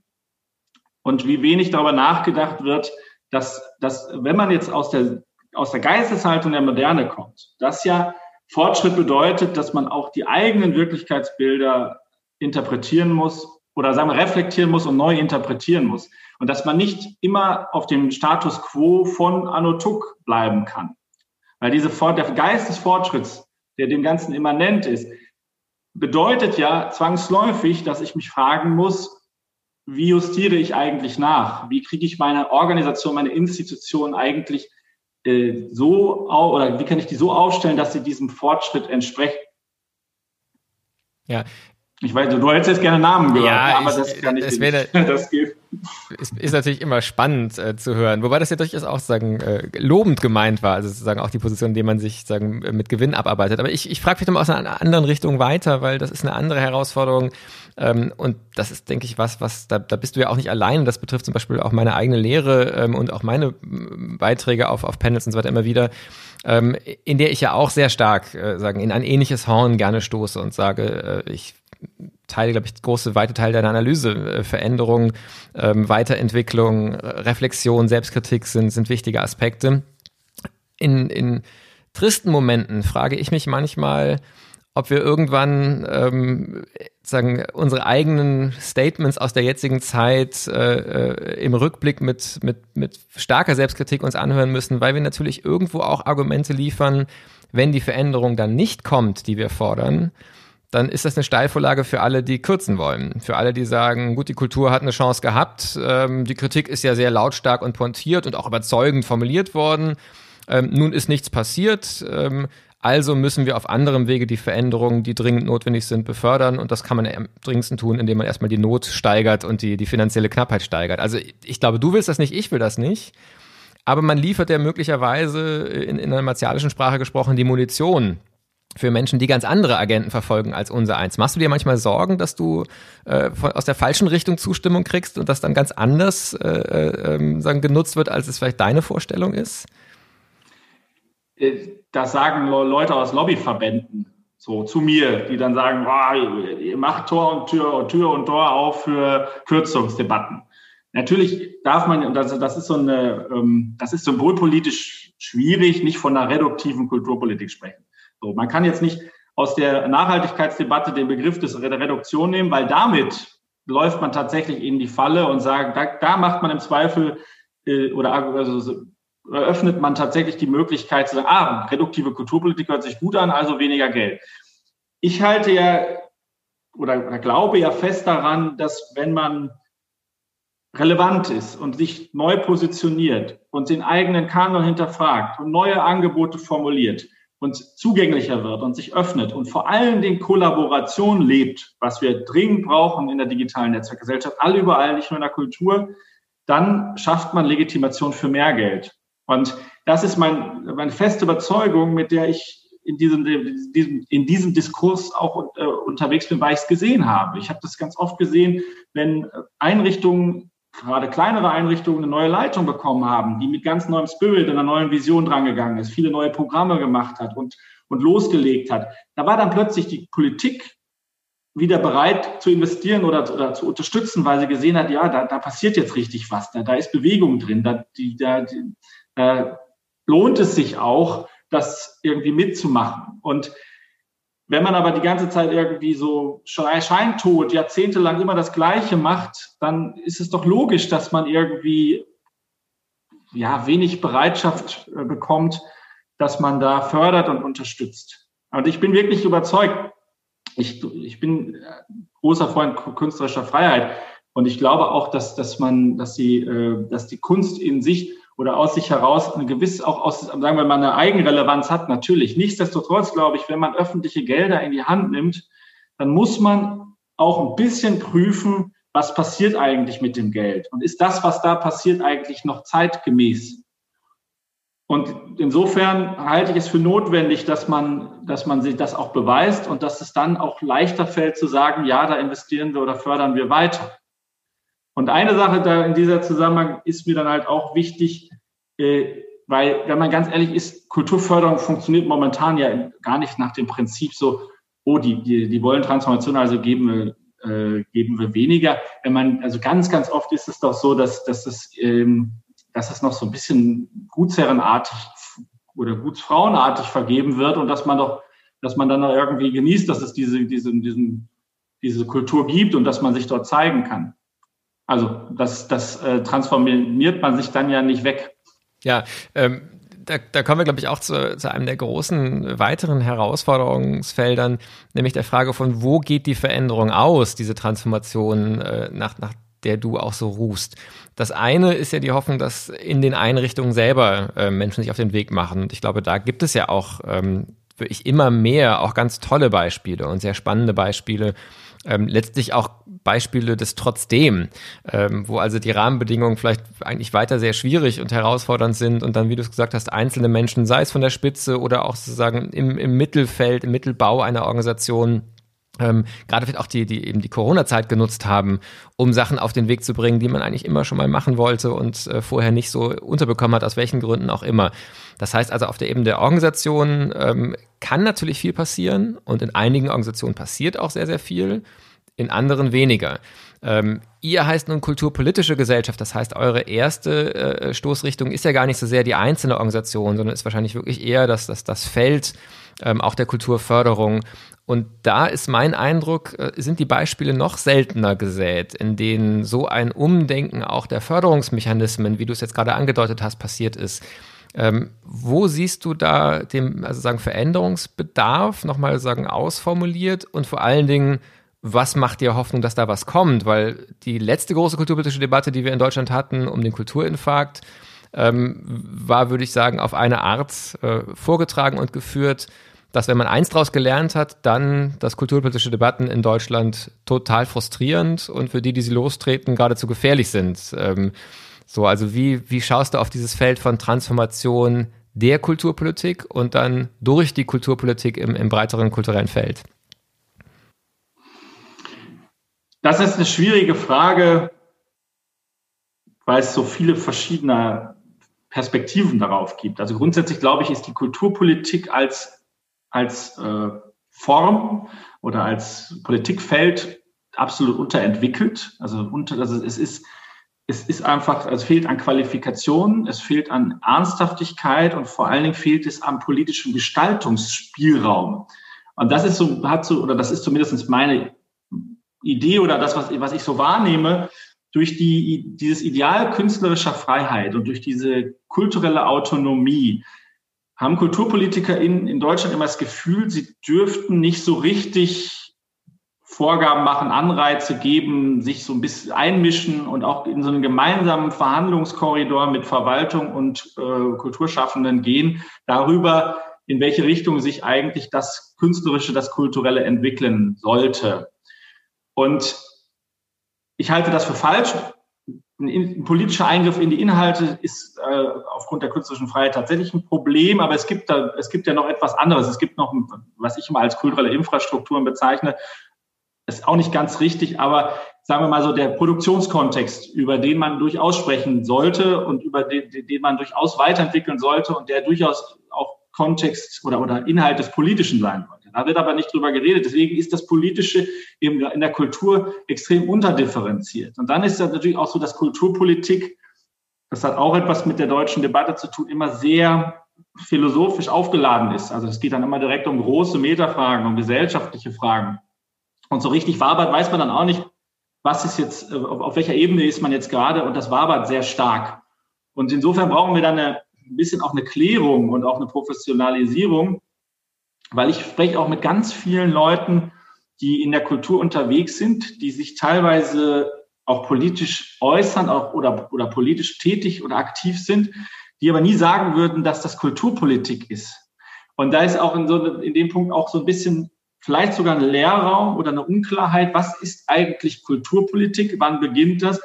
und wie wenig darüber nachgedacht wird, dass, dass wenn man jetzt aus der, aus der Geisteshaltung der Moderne kommt, das ja Fortschritt bedeutet, dass man auch die eigenen Wirklichkeitsbilder interpretieren muss oder sagen wir reflektieren muss und neu interpretieren muss. Und dass man nicht immer auf dem Status quo von Anno Tuck bleiben kann. Weil diese, der Geist des Fortschritts, der dem Ganzen immanent ist, bedeutet ja zwangsläufig, dass ich mich fragen muss, wie justiere ich eigentlich nach? Wie kriege ich meine Organisation, meine Institution eigentlich äh, so oder wie kann ich die so aufstellen, dass sie diesem Fortschritt entsprechen? Ja, ich weiß, du hättest jetzt gerne Namen gehört, ja, aber ich, das kann ich nicht. Das geht. Es ist natürlich immer spannend äh, zu hören, wobei das ja durchaus auch sagen äh, lobend gemeint war, also sozusagen auch die Position, in der man sich sagen mit Gewinn abarbeitet. Aber ich, ich frage mich mal aus einer anderen Richtung weiter, weil das ist eine andere Herausforderung ähm, und das ist, denke ich, was, was da, da bist du ja auch nicht allein. Das betrifft zum Beispiel auch meine eigene Lehre ähm, und auch meine Beiträge auf auf Panels und so weiter immer wieder, ähm, in der ich ja auch sehr stark äh, sagen in ein ähnliches Horn gerne stoße und sage, äh, ich teile, glaube ich, große, weite Teil deiner Analyse. Äh, Veränderung, ähm, Weiterentwicklung, Reflexion, Selbstkritik sind, sind wichtige Aspekte. In, in tristen Momenten frage ich mich manchmal, ob wir irgendwann ähm, sagen unsere eigenen Statements aus der jetzigen Zeit äh, äh, im Rückblick mit mit mit starker Selbstkritik uns anhören müssen, weil wir natürlich irgendwo auch Argumente liefern, wenn die Veränderung dann nicht kommt, die wir fordern, dann ist das eine Steilvorlage für alle, die kürzen wollen. Für alle, die sagen, gut, die Kultur hat eine Chance gehabt. Ähm, die Kritik ist ja sehr lautstark und pointiert und auch überzeugend formuliert worden. Ähm, nun ist nichts passiert. Ähm, also müssen wir auf anderem Wege die Veränderungen, die dringend notwendig sind, befördern. Und das kann man am dringendsten tun, indem man erstmal die Not steigert und die, die finanzielle Knappheit steigert. Also ich glaube, du willst das nicht, ich will das nicht. Aber man liefert ja möglicherweise in, in einer martialischen Sprache gesprochen die Munition für Menschen, die ganz andere Agenten verfolgen als unser eins. Machst du dir manchmal Sorgen, dass du äh, von, aus der falschen Richtung Zustimmung kriegst und das dann ganz anders äh, äh, ähm, sagen, genutzt wird, als es vielleicht deine Vorstellung ist? Äh, das sagen Leute aus Lobbyverbänden so zu mir, die dann sagen, oh, ihr macht Tor und Tür und Tür und Tor auf für Kürzungsdebatten. Natürlich darf man, das, das ist so eine, ähm, das ist symbolpolitisch schwierig, nicht von einer reduktiven Kulturpolitik sprechen. So, man kann jetzt nicht aus der Nachhaltigkeitsdebatte den Begriff des, der Reduktion nehmen, weil damit läuft man tatsächlich in die Falle und sagt, da, da macht man im Zweifel äh, oder also, eröffnet man tatsächlich die Möglichkeit zu sagen, ah, reduktive Kulturpolitik hört sich gut an, also weniger Geld. Ich halte ja oder, oder glaube ja fest daran, dass wenn man relevant ist und sich neu positioniert und den eigenen Kanon hinterfragt und neue Angebote formuliert und zugänglicher wird und sich öffnet und vor allen Dingen Kollaboration lebt, was wir dringend brauchen in der digitalen Netzwerkgesellschaft, alle überall, nicht nur in der Kultur, dann schafft man Legitimation für mehr Geld. Und das ist mein, meine feste Überzeugung, mit der ich in diesem, diesem, in diesem Diskurs auch äh, unterwegs bin, weil ich es gesehen habe. Ich habe das ganz oft gesehen, wenn Einrichtungen, gerade kleinere Einrichtungen, eine neue Leitung bekommen haben, die mit ganz neuem Spirit einer neuen Vision drangegangen ist, viele neue Programme gemacht hat und, und losgelegt hat. Da war dann plötzlich die Politik wieder bereit zu investieren oder, oder zu unterstützen, weil sie gesehen hat, ja, da, da passiert jetzt richtig was, da, da ist Bewegung drin, da, die, da, die, da lohnt es sich auch, das irgendwie mitzumachen. Und wenn man aber die ganze Zeit irgendwie so scheintot, jahrzehntelang immer das Gleiche macht, dann ist es doch logisch, dass man irgendwie ja wenig Bereitschaft äh, bekommt, dass man da fördert und unterstützt. Und ich bin wirklich überzeugt, ich, ich bin äh, großer Freund künstlerischer Freiheit und ich glaube auch, dass, dass man, dass die, äh, dass die Kunst in sich oder aus sich heraus eine gewisse, auch aus, sagen wir mal, eine Eigenrelevanz hat, natürlich. Nichtsdestotrotz glaube ich, wenn man öffentliche Gelder in die Hand nimmt, dann muss man auch ein bisschen prüfen, was passiert eigentlich mit dem Geld? Und ist das, was da passiert, eigentlich noch zeitgemäß? Und insofern halte ich es für notwendig, dass man, dass man sich das auch beweist und dass es dann auch leichter fällt zu sagen, ja, da investieren wir oder fördern wir weiter. Und eine Sache da in dieser Zusammenhang ist mir dann halt auch wichtig, äh, weil, wenn man ganz ehrlich ist, Kulturförderung funktioniert momentan ja gar nicht nach dem Prinzip so, oh, die, die, die wollen Transformation, also geben wir, äh, geben wir weniger. Wenn man, also ganz, ganz oft ist es doch so, dass, dass es, ähm, dass es noch so ein bisschen gutsherrenartig oder gutsfrauenartig vergeben wird und dass man doch, dass man dann irgendwie genießt, dass es diese, diese, diesen, diese Kultur gibt und dass man sich dort zeigen kann. Also das, das äh, transformiert man sich dann ja nicht weg. Ja, ähm, da, da kommen wir, glaube ich, auch zu, zu einem der großen weiteren Herausforderungsfeldern, nämlich der Frage von, wo geht die Veränderung aus, diese Transformation, äh, nach, nach der du auch so ruhst. Das eine ist ja die Hoffnung, dass in den Einrichtungen selber äh, Menschen sich auf den Weg machen. Und ich glaube, da gibt es ja auch ähm, wirklich immer mehr, auch ganz tolle Beispiele und sehr spannende Beispiele, ähm, letztlich auch Beispiele des Trotzdem, ähm, wo also die Rahmenbedingungen vielleicht eigentlich weiter sehr schwierig und herausfordernd sind und dann, wie du es gesagt hast, einzelne Menschen, sei es von der Spitze oder auch sozusagen im, im Mittelfeld, im Mittelbau einer Organisation, ähm, gerade vielleicht auch die, die eben die Corona-Zeit genutzt haben, um Sachen auf den Weg zu bringen, die man eigentlich immer schon mal machen wollte und äh, vorher nicht so unterbekommen hat, aus welchen Gründen auch immer. Das heißt also, auf der Ebene der Organisation ähm, kann natürlich viel passieren und in einigen Organisationen passiert auch sehr, sehr viel, in anderen weniger. Ähm, ihr heißt nun kulturpolitische Gesellschaft, das heißt, eure erste äh, Stoßrichtung ist ja gar nicht so sehr die einzelne Organisation, sondern ist wahrscheinlich wirklich eher das, das, das Feld ähm, auch der Kulturförderung. Und da ist mein Eindruck, äh, sind die Beispiele noch seltener gesät, in denen so ein Umdenken auch der Förderungsmechanismen, wie du es jetzt gerade angedeutet hast, passiert ist. Ähm, wo siehst du da den, also sagen, Veränderungsbedarf, nochmal sagen, ausformuliert und vor allen Dingen, was macht dir Hoffnung, dass da was kommt? Weil die letzte große kulturpolitische Debatte, die wir in Deutschland hatten, um den Kulturinfarkt, ähm, war, würde ich sagen, auf eine Art äh, vorgetragen und geführt, dass wenn man eins daraus gelernt hat, dann, dass kulturpolitische Debatten in Deutschland total frustrierend und für die, die sie lostreten, geradezu gefährlich sind. Ähm, so, also wie, wie schaust du auf dieses Feld von Transformation der Kulturpolitik und dann durch die Kulturpolitik im, im breiteren kulturellen Feld? Das ist eine schwierige Frage, weil es so viele verschiedene Perspektiven darauf gibt. Also grundsätzlich glaube ich, ist die Kulturpolitik als, als äh, Form oder als Politikfeld absolut unterentwickelt. Also, unter, also es ist es ist einfach, es fehlt an Qualifikation, es fehlt an Ernsthaftigkeit und vor allen Dingen fehlt es am politischen Gestaltungsspielraum. Und das ist so, hat so, oder das ist zumindest meine Idee oder das, was, was ich so wahrnehme, durch die, dieses Ideal künstlerischer Freiheit und durch diese kulturelle Autonomie haben Kulturpolitiker in, in Deutschland immer das Gefühl, sie dürften nicht so richtig Vorgaben machen, Anreize geben, sich so ein bisschen einmischen und auch in so einen gemeinsamen Verhandlungskorridor mit Verwaltung und äh, Kulturschaffenden gehen, darüber, in welche Richtung sich eigentlich das Künstlerische, das Kulturelle entwickeln sollte. Und ich halte das für falsch. Ein, politischer Eingriff in die Inhalte ist äh, aufgrund der künstlerischen Freiheit tatsächlich ein Problem, aber es gibt da, es gibt ja noch etwas anderes. Es gibt noch, was ich immer als kulturelle Infrastrukturen bezeichne, ist auch nicht ganz richtig, aber sagen wir mal so der Produktionskontext, über den man durchaus sprechen sollte und über den, den man durchaus weiterentwickeln sollte und der durchaus auch Kontext oder, oder Inhalt des Politischen sein sollte. Da wird aber nicht drüber geredet. Deswegen ist das Politische eben in der Kultur extrem unterdifferenziert. Und dann ist das natürlich auch so, dass Kulturpolitik, das hat auch etwas mit der deutschen Debatte zu tun, immer sehr philosophisch aufgeladen ist. Also es geht dann immer direkt um große Metafragen, um gesellschaftliche Fragen. Und so richtig wabert weiß man dann auch nicht, was ist jetzt, auf, welcher Ebene ist man jetzt gerade und das wabert sehr stark. Und insofern brauchen wir dann eine, ein bisschen auch eine Klärung und auch eine Professionalisierung, weil ich spreche auch mit ganz vielen Leuten, die in der Kultur unterwegs sind, die sich teilweise auch politisch äußern auch, oder, oder politisch tätig oder aktiv sind, die aber nie sagen würden, dass das Kulturpolitik ist. Und da ist auch in, so, in dem Punkt auch so ein bisschen vielleicht sogar ein Leerraum oder eine Unklarheit, was ist eigentlich Kulturpolitik, wann beginnt das?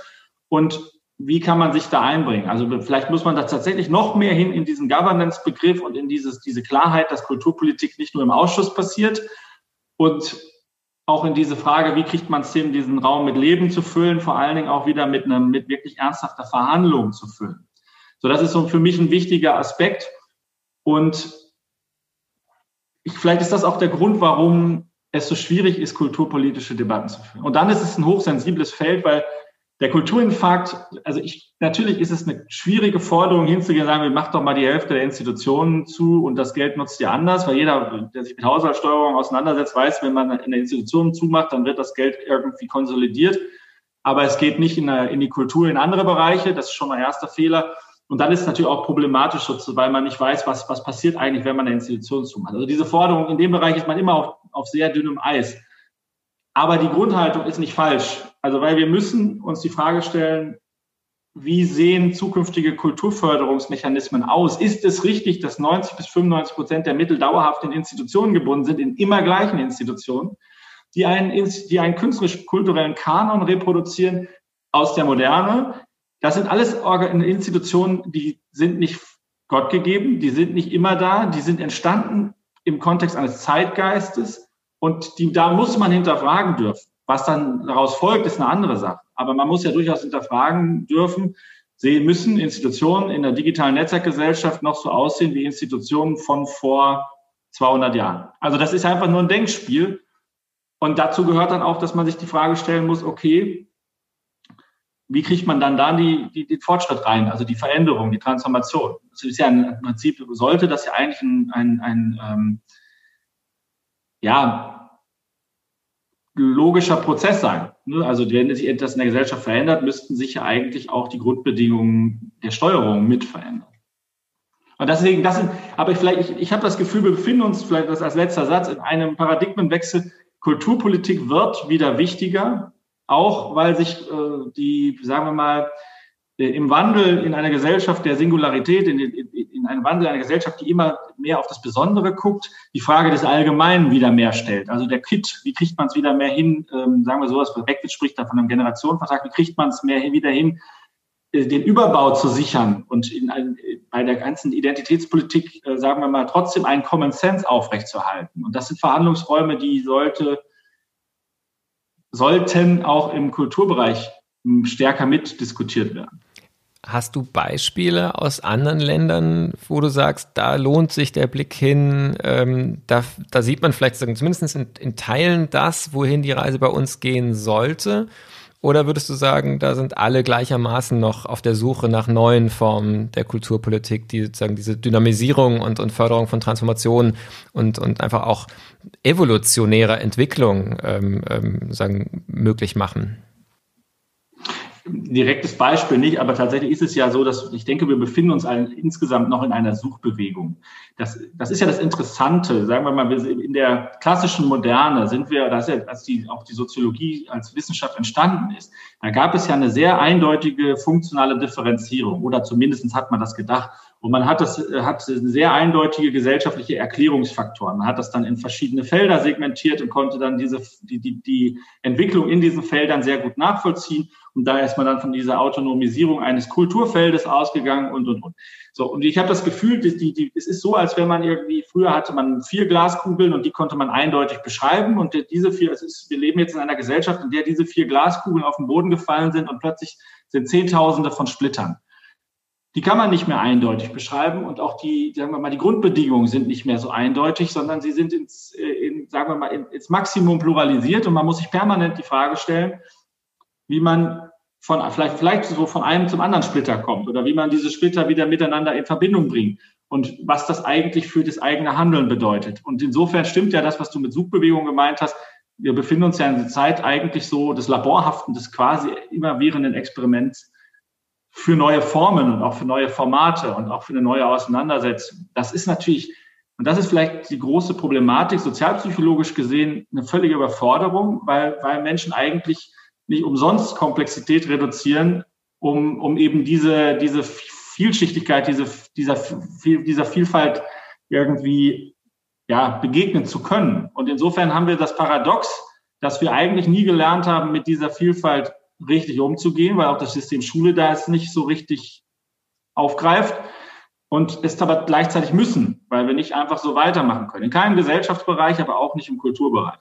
Und wie kann man sich da einbringen? Also vielleicht muss man da tatsächlich noch mehr hin in diesen Governance-Begriff und in dieses, diese Klarheit, dass Kulturpolitik nicht nur im Ausschuss passiert und auch in diese Frage, wie kriegt man es hin, diesen Raum mit Leben zu füllen, vor allen Dingen auch wieder mit, einer, mit wirklich ernsthafter Verhandlung zu füllen. So, das ist so für mich ein wichtiger Aspekt. Und ich, vielleicht ist das auch der Grund, warum es so schwierig ist, kulturpolitische Debatten zu führen. Und dann ist es ein hochsensibles Feld, weil der Kulturinfarkt, also ich, natürlich ist es eine schwierige Forderung hinzugehen, sagen wir, macht doch mal die Hälfte der Institutionen zu und das Geld nutzt ihr anders, weil jeder, der sich mit Haushaltssteuerung auseinandersetzt, weiß, wenn man in der Institution zumacht, dann wird das Geld irgendwie konsolidiert. Aber es geht nicht in, in die Kultur, in andere Bereiche. Das ist schon mal erster Fehler. Und dann ist es natürlich auch problematisch, weil man nicht weiß, was, was passiert eigentlich, wenn man eine Institution zumacht. Also diese Forderung, in dem Bereich ist man immer auf, auf sehr dünnem Eis. Aber die Grundhaltung ist nicht falsch. Also weil wir müssen uns die Frage stellen, wie sehen zukünftige Kulturförderungsmechanismen aus? Ist es richtig, dass 90 bis 95 Prozent der Mittel dauerhaft in Institutionen gebunden sind, in immer gleichen Institutionen, die einen, die einen künstlerisch-kulturellen Kanon reproduzieren aus der Moderne, das sind alles Institutionen, die sind nicht Gott gegeben, die sind nicht immer da, die sind entstanden im Kontext eines Zeitgeistes und die, da muss man hinterfragen dürfen. Was dann daraus folgt, ist eine andere Sache. Aber man muss ja durchaus hinterfragen dürfen, sehen müssen Institutionen in der digitalen Netzwerkgesellschaft noch so aussehen wie Institutionen von vor 200 Jahren. Also das ist einfach nur ein Denkspiel. Und dazu gehört dann auch, dass man sich die Frage stellen muss, okay, wie kriegt man dann da die, die, den Fortschritt rein, also die Veränderung, die Transformation? Das ist ja im Prinzip, sollte das ja eigentlich ein, ein, ein ähm, ja, logischer Prozess sein. Ne? Also wenn sich etwas in der Gesellschaft verändert, müssten sich ja eigentlich auch die Grundbedingungen der Steuerung mit verändern. Und deswegen, das sind, aber vielleicht, ich, ich habe das Gefühl, wir befinden uns vielleicht das als letzter Satz in einem Paradigmenwechsel. Kulturpolitik wird wieder wichtiger, auch weil sich äh, die, sagen wir mal, im Wandel in einer Gesellschaft der Singularität, in, in, in einem Wandel einer Gesellschaft, die immer mehr auf das Besondere guckt, die Frage des Allgemeinen wieder mehr stellt. Also der Kit, wie kriegt man es wieder mehr hin, ähm, sagen wir sowas, Beckwitz spricht da von einem Generationenvertrag, wie kriegt man es mehr wieder hin, äh, den Überbau zu sichern und in, bei der ganzen Identitätspolitik, äh, sagen wir mal, trotzdem einen Common Sense aufrechtzuerhalten. Und das sind Verhandlungsräume, die sollte sollten auch im Kulturbereich hm, stärker mitdiskutiert werden. Hast du Beispiele aus anderen Ländern, wo du sagst, da lohnt sich der Blick hin, ähm, da, da, sieht man vielleicht zumindest in, in, Teilen das, wohin die Reise bei uns gehen sollte? Oder würdest du sagen, da sind alle gleichermaßen noch auf der Suche nach neuen Formen der Kulturpolitik, die sozusagen diese Dynamisierung und, und Förderung von Transformation und, und einfach auch evolutionärer Entwicklung ähm, ähm, sagen, möglich machen? Direktes Beispiel nicht, aber tatsächlich ist es ja so, dass ich denke, wir befinden uns ein, insgesamt noch in einer Suchbewegung. Das, das ist ja das Interessante. Sagen wir mal, in der klassischen Moderne sind wir, das ist ja, als die, auch die Soziologie als Wissenschaft entstanden ist, da gab es ja eine sehr eindeutige funktionale Differenzierung oder zumindest hat man das gedacht. Und man hat das, hat sehr eindeutige gesellschaftliche Erklärungsfaktoren. Man hat das dann in verschiedene Felder segmentiert und konnte dann diese, die, die, die Entwicklung in diesen Feldern sehr gut nachvollziehen. Und da ist man dann von dieser Autonomisierung eines Kulturfeldes ausgegangen und, und, und. So, und ich habe das Gefühl, die, die, die, es ist so, als wenn man irgendwie, früher hatte man vier Glaskugeln und die konnte man eindeutig beschreiben. Und diese vier, es ist, wir leben jetzt in einer Gesellschaft, in der diese vier Glaskugeln auf den Boden gefallen sind und plötzlich sind Zehntausende von Splittern die kann man nicht mehr eindeutig beschreiben und auch die, sagen wir mal, die Grundbedingungen sind nicht mehr so eindeutig, sondern sie sind ins, äh, in, sagen wir mal, ins Maximum pluralisiert und man muss sich permanent die Frage stellen, wie man von, vielleicht, vielleicht so von einem zum anderen Splitter kommt oder wie man diese Splitter wieder miteinander in Verbindung bringt und was das eigentlich für das eigene Handeln bedeutet. Und insofern stimmt ja das, was du mit Suchbewegung gemeint hast. Wir befinden uns ja in der Zeit eigentlich so des Laborhaften, des quasi immerwährenden Experiments für neue Formen und auch für neue Formate und auch für eine neue Auseinandersetzung. Das ist natürlich, und das ist vielleicht die große Problematik, sozialpsychologisch gesehen, eine völlige Überforderung, weil, weil Menschen eigentlich nicht umsonst Komplexität reduzieren, um, um eben diese, diese Vielschichtigkeit, diese, dieser, dieser Vielfalt irgendwie ja, begegnen zu können. Und insofern haben wir das Paradox, dass wir eigentlich nie gelernt haben, mit dieser Vielfalt richtig umzugehen, weil auch das System Schule da es nicht so richtig aufgreift und es aber gleichzeitig müssen, weil wir nicht einfach so weitermachen können. In keinem Gesellschaftsbereich, aber auch nicht im Kulturbereich.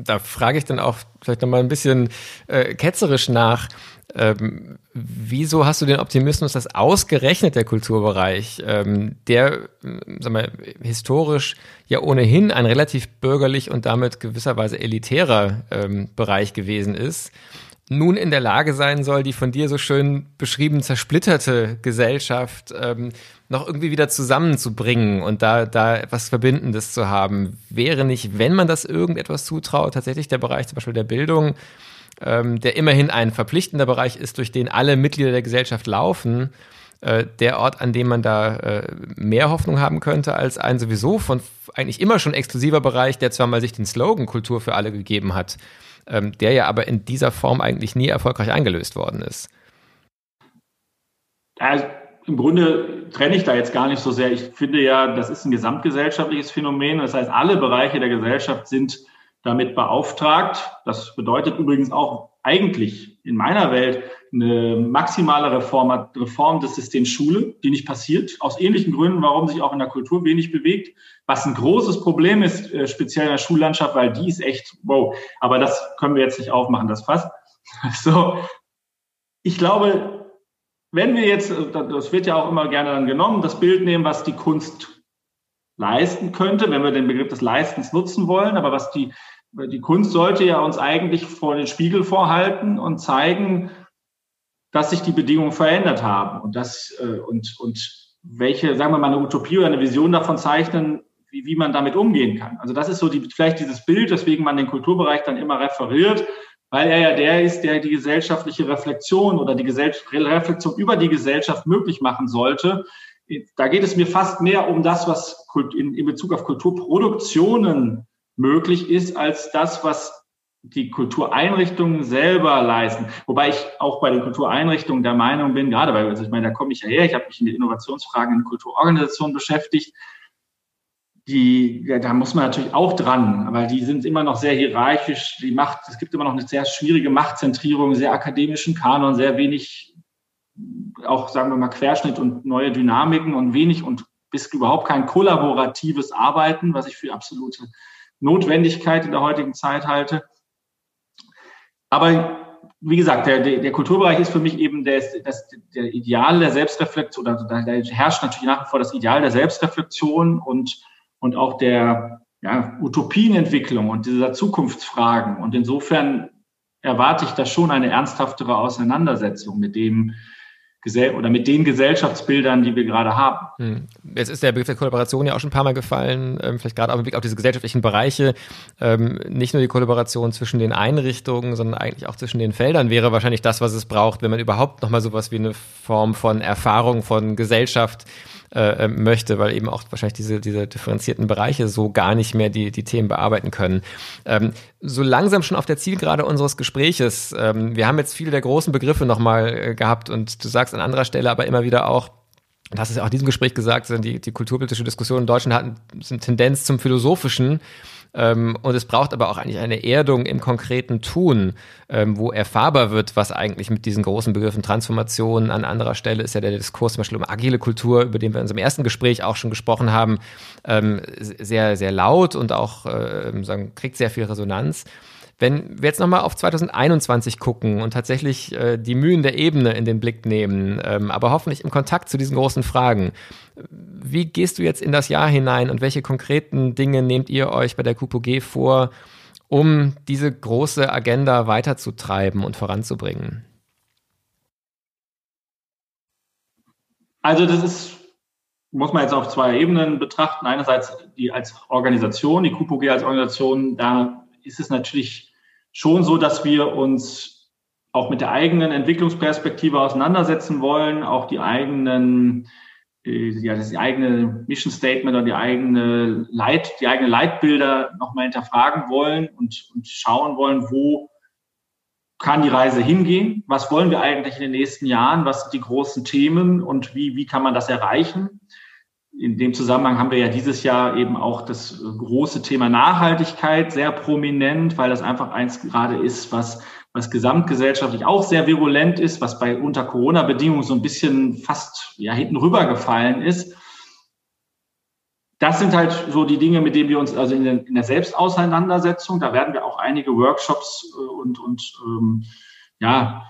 Da frage ich dann auch vielleicht noch mal ein bisschen äh, ketzerisch nach. Ähm, wieso hast du den Optimismus, dass ausgerechnet der Kulturbereich, ähm, der, sag mal, historisch ja ohnehin ein relativ bürgerlich und damit gewisserweise elitärer ähm, Bereich gewesen ist, nun in der Lage sein soll, die von dir so schön beschrieben zersplitterte Gesellschaft ähm, noch irgendwie wieder zusammenzubringen und da, da etwas Verbindendes zu haben. Wäre nicht, wenn man das irgendetwas zutraut, tatsächlich der Bereich zum Beispiel der Bildung, ähm, der immerhin ein verpflichtender Bereich ist, durch den alle Mitglieder der Gesellschaft laufen, äh, der Ort, an dem man da äh, mehr Hoffnung haben könnte als ein sowieso von eigentlich immer schon exklusiver Bereich, der zwar mal sich den Slogan Kultur für alle gegeben hat, ähm, der ja aber in dieser Form eigentlich nie erfolgreich eingelöst worden ist. Also, Im Grunde trenne ich da jetzt gar nicht so sehr. Ich finde ja, das ist ein gesamtgesellschaftliches Phänomen. Das heißt, alle Bereiche der Gesellschaft sind damit beauftragt. Das bedeutet übrigens auch eigentlich in meiner Welt eine maximale Reform, Reform des Systems Schule, die nicht passiert, aus ähnlichen Gründen, warum sich auch in der Kultur wenig bewegt, was ein großes Problem ist, äh, speziell in der Schullandschaft, weil die ist echt, wow, aber das können wir jetzt nicht aufmachen, das Fass. So, ich glaube, wenn wir jetzt, äh, das wird ja auch immer gerne dann genommen, das Bild nehmen, was die Kunst leisten könnte, wenn wir den Begriff des Leistens nutzen wollen, aber was die, die Kunst sollte ja uns eigentlich vor den Spiegel vorhalten und zeigen, dass sich die Bedingungen verändert haben und das äh, und und welche, sagen wir mal, eine Utopie oder eine Vision davon zeichnen, wie, wie man damit umgehen kann. Also das ist so die, vielleicht dieses Bild, weswegen man den Kulturbereich dann immer referiert, weil er ja der ist, der die gesellschaftliche Reflexion oder die Gesell Reflexion über die Gesellschaft möglich machen sollte. Da geht es mir fast mehr um das, was in, in Bezug auf Kulturproduktionen möglich ist, als das, was die Kultureinrichtungen selber leisten. Wobei ich auch bei den Kultureinrichtungen der Meinung bin, gerade weil, also ich meine, da komme ich ja her, ich habe mich in den Innovationsfragen in Kulturorganisationen beschäftigt. Die, ja, da muss man natürlich auch dran, weil die sind immer noch sehr hierarchisch. Die Macht, es gibt immer noch eine sehr schwierige Machtzentrierung, sehr akademischen Kanon, sehr wenig, auch sagen wir mal Querschnitt und neue Dynamiken und wenig und bis überhaupt kein kollaboratives Arbeiten, was ich für absolute Notwendigkeit in der heutigen Zeit halte. Aber wie gesagt, der, der Kulturbereich ist für mich eben der, das, der Ideal der Selbstreflexion, oder da herrscht natürlich nach wie vor das Ideal der Selbstreflexion und, und auch der ja, Utopienentwicklung und dieser Zukunftsfragen. Und insofern erwarte ich da schon eine ernsthaftere Auseinandersetzung mit dem, oder mit den Gesellschaftsbildern, die wir gerade haben. Hm. Jetzt ist der Begriff der Kollaboration ja auch schon ein paar Mal gefallen, ähm, vielleicht gerade auch im Blick auf diese gesellschaftlichen Bereiche. Ähm, nicht nur die Kollaboration zwischen den Einrichtungen, sondern eigentlich auch zwischen den Feldern wäre wahrscheinlich das, was es braucht, wenn man überhaupt nochmal sowas wie eine Form von Erfahrung von Gesellschaft äh, äh, möchte, weil eben auch wahrscheinlich diese, diese differenzierten Bereiche so gar nicht mehr die, die Themen bearbeiten können. Ähm, so langsam schon auf der Zielgerade unseres Gespräches. Ähm, wir haben jetzt viele der großen Begriffe nochmal äh, gehabt und du sagst an anderer Stelle aber immer wieder auch, das ist ja auch in diesem Gespräch gesagt, die, die kulturpolitische Diskussion in Deutschland hat eine Tendenz zum Philosophischen. Ähm, und es braucht aber auch eigentlich eine Erdung im konkreten Tun, ähm, wo erfahrbar wird, was eigentlich mit diesen großen Begriffen Transformation an anderer Stelle ist ja der Diskurs zum Beispiel um agile Kultur, über den wir in unserem ersten Gespräch auch schon gesprochen haben, ähm, sehr, sehr laut und auch äh, sagen, kriegt sehr viel Resonanz. Wenn wir jetzt nochmal auf 2021 gucken und tatsächlich äh, die Mühen der Ebene in den Blick nehmen, ähm, aber hoffentlich im Kontakt zu diesen großen Fragen, wie gehst du jetzt in das Jahr hinein und welche konkreten Dinge nehmt ihr euch bei der QPG vor, um diese große Agenda weiterzutreiben und voranzubringen? Also das ist, muss man jetzt auf zwei Ebenen betrachten. Einerseits die als Organisation, die QPG als Organisation, da ist es natürlich schon so, dass wir uns auch mit der eigenen Entwicklungsperspektive auseinandersetzen wollen, auch die eigenen, äh, ja, das eigene Mission Statement oder die eigene Leit, die eigene Leitbilder nochmal hinterfragen wollen und, und schauen wollen, wo kann die Reise hingehen? Was wollen wir eigentlich in den nächsten Jahren? Was sind die großen Themen und wie, wie kann man das erreichen? In dem Zusammenhang haben wir ja dieses Jahr eben auch das große Thema Nachhaltigkeit sehr prominent, weil das einfach eins gerade ist, was, was gesamtgesellschaftlich auch sehr virulent ist, was bei unter Corona-Bedingungen so ein bisschen fast ja, hinten rübergefallen ist. Das sind halt so die Dinge, mit denen wir uns also in der, in der Selbstauseinandersetzung, da werden wir auch einige Workshops äh, und, und ähm, ja,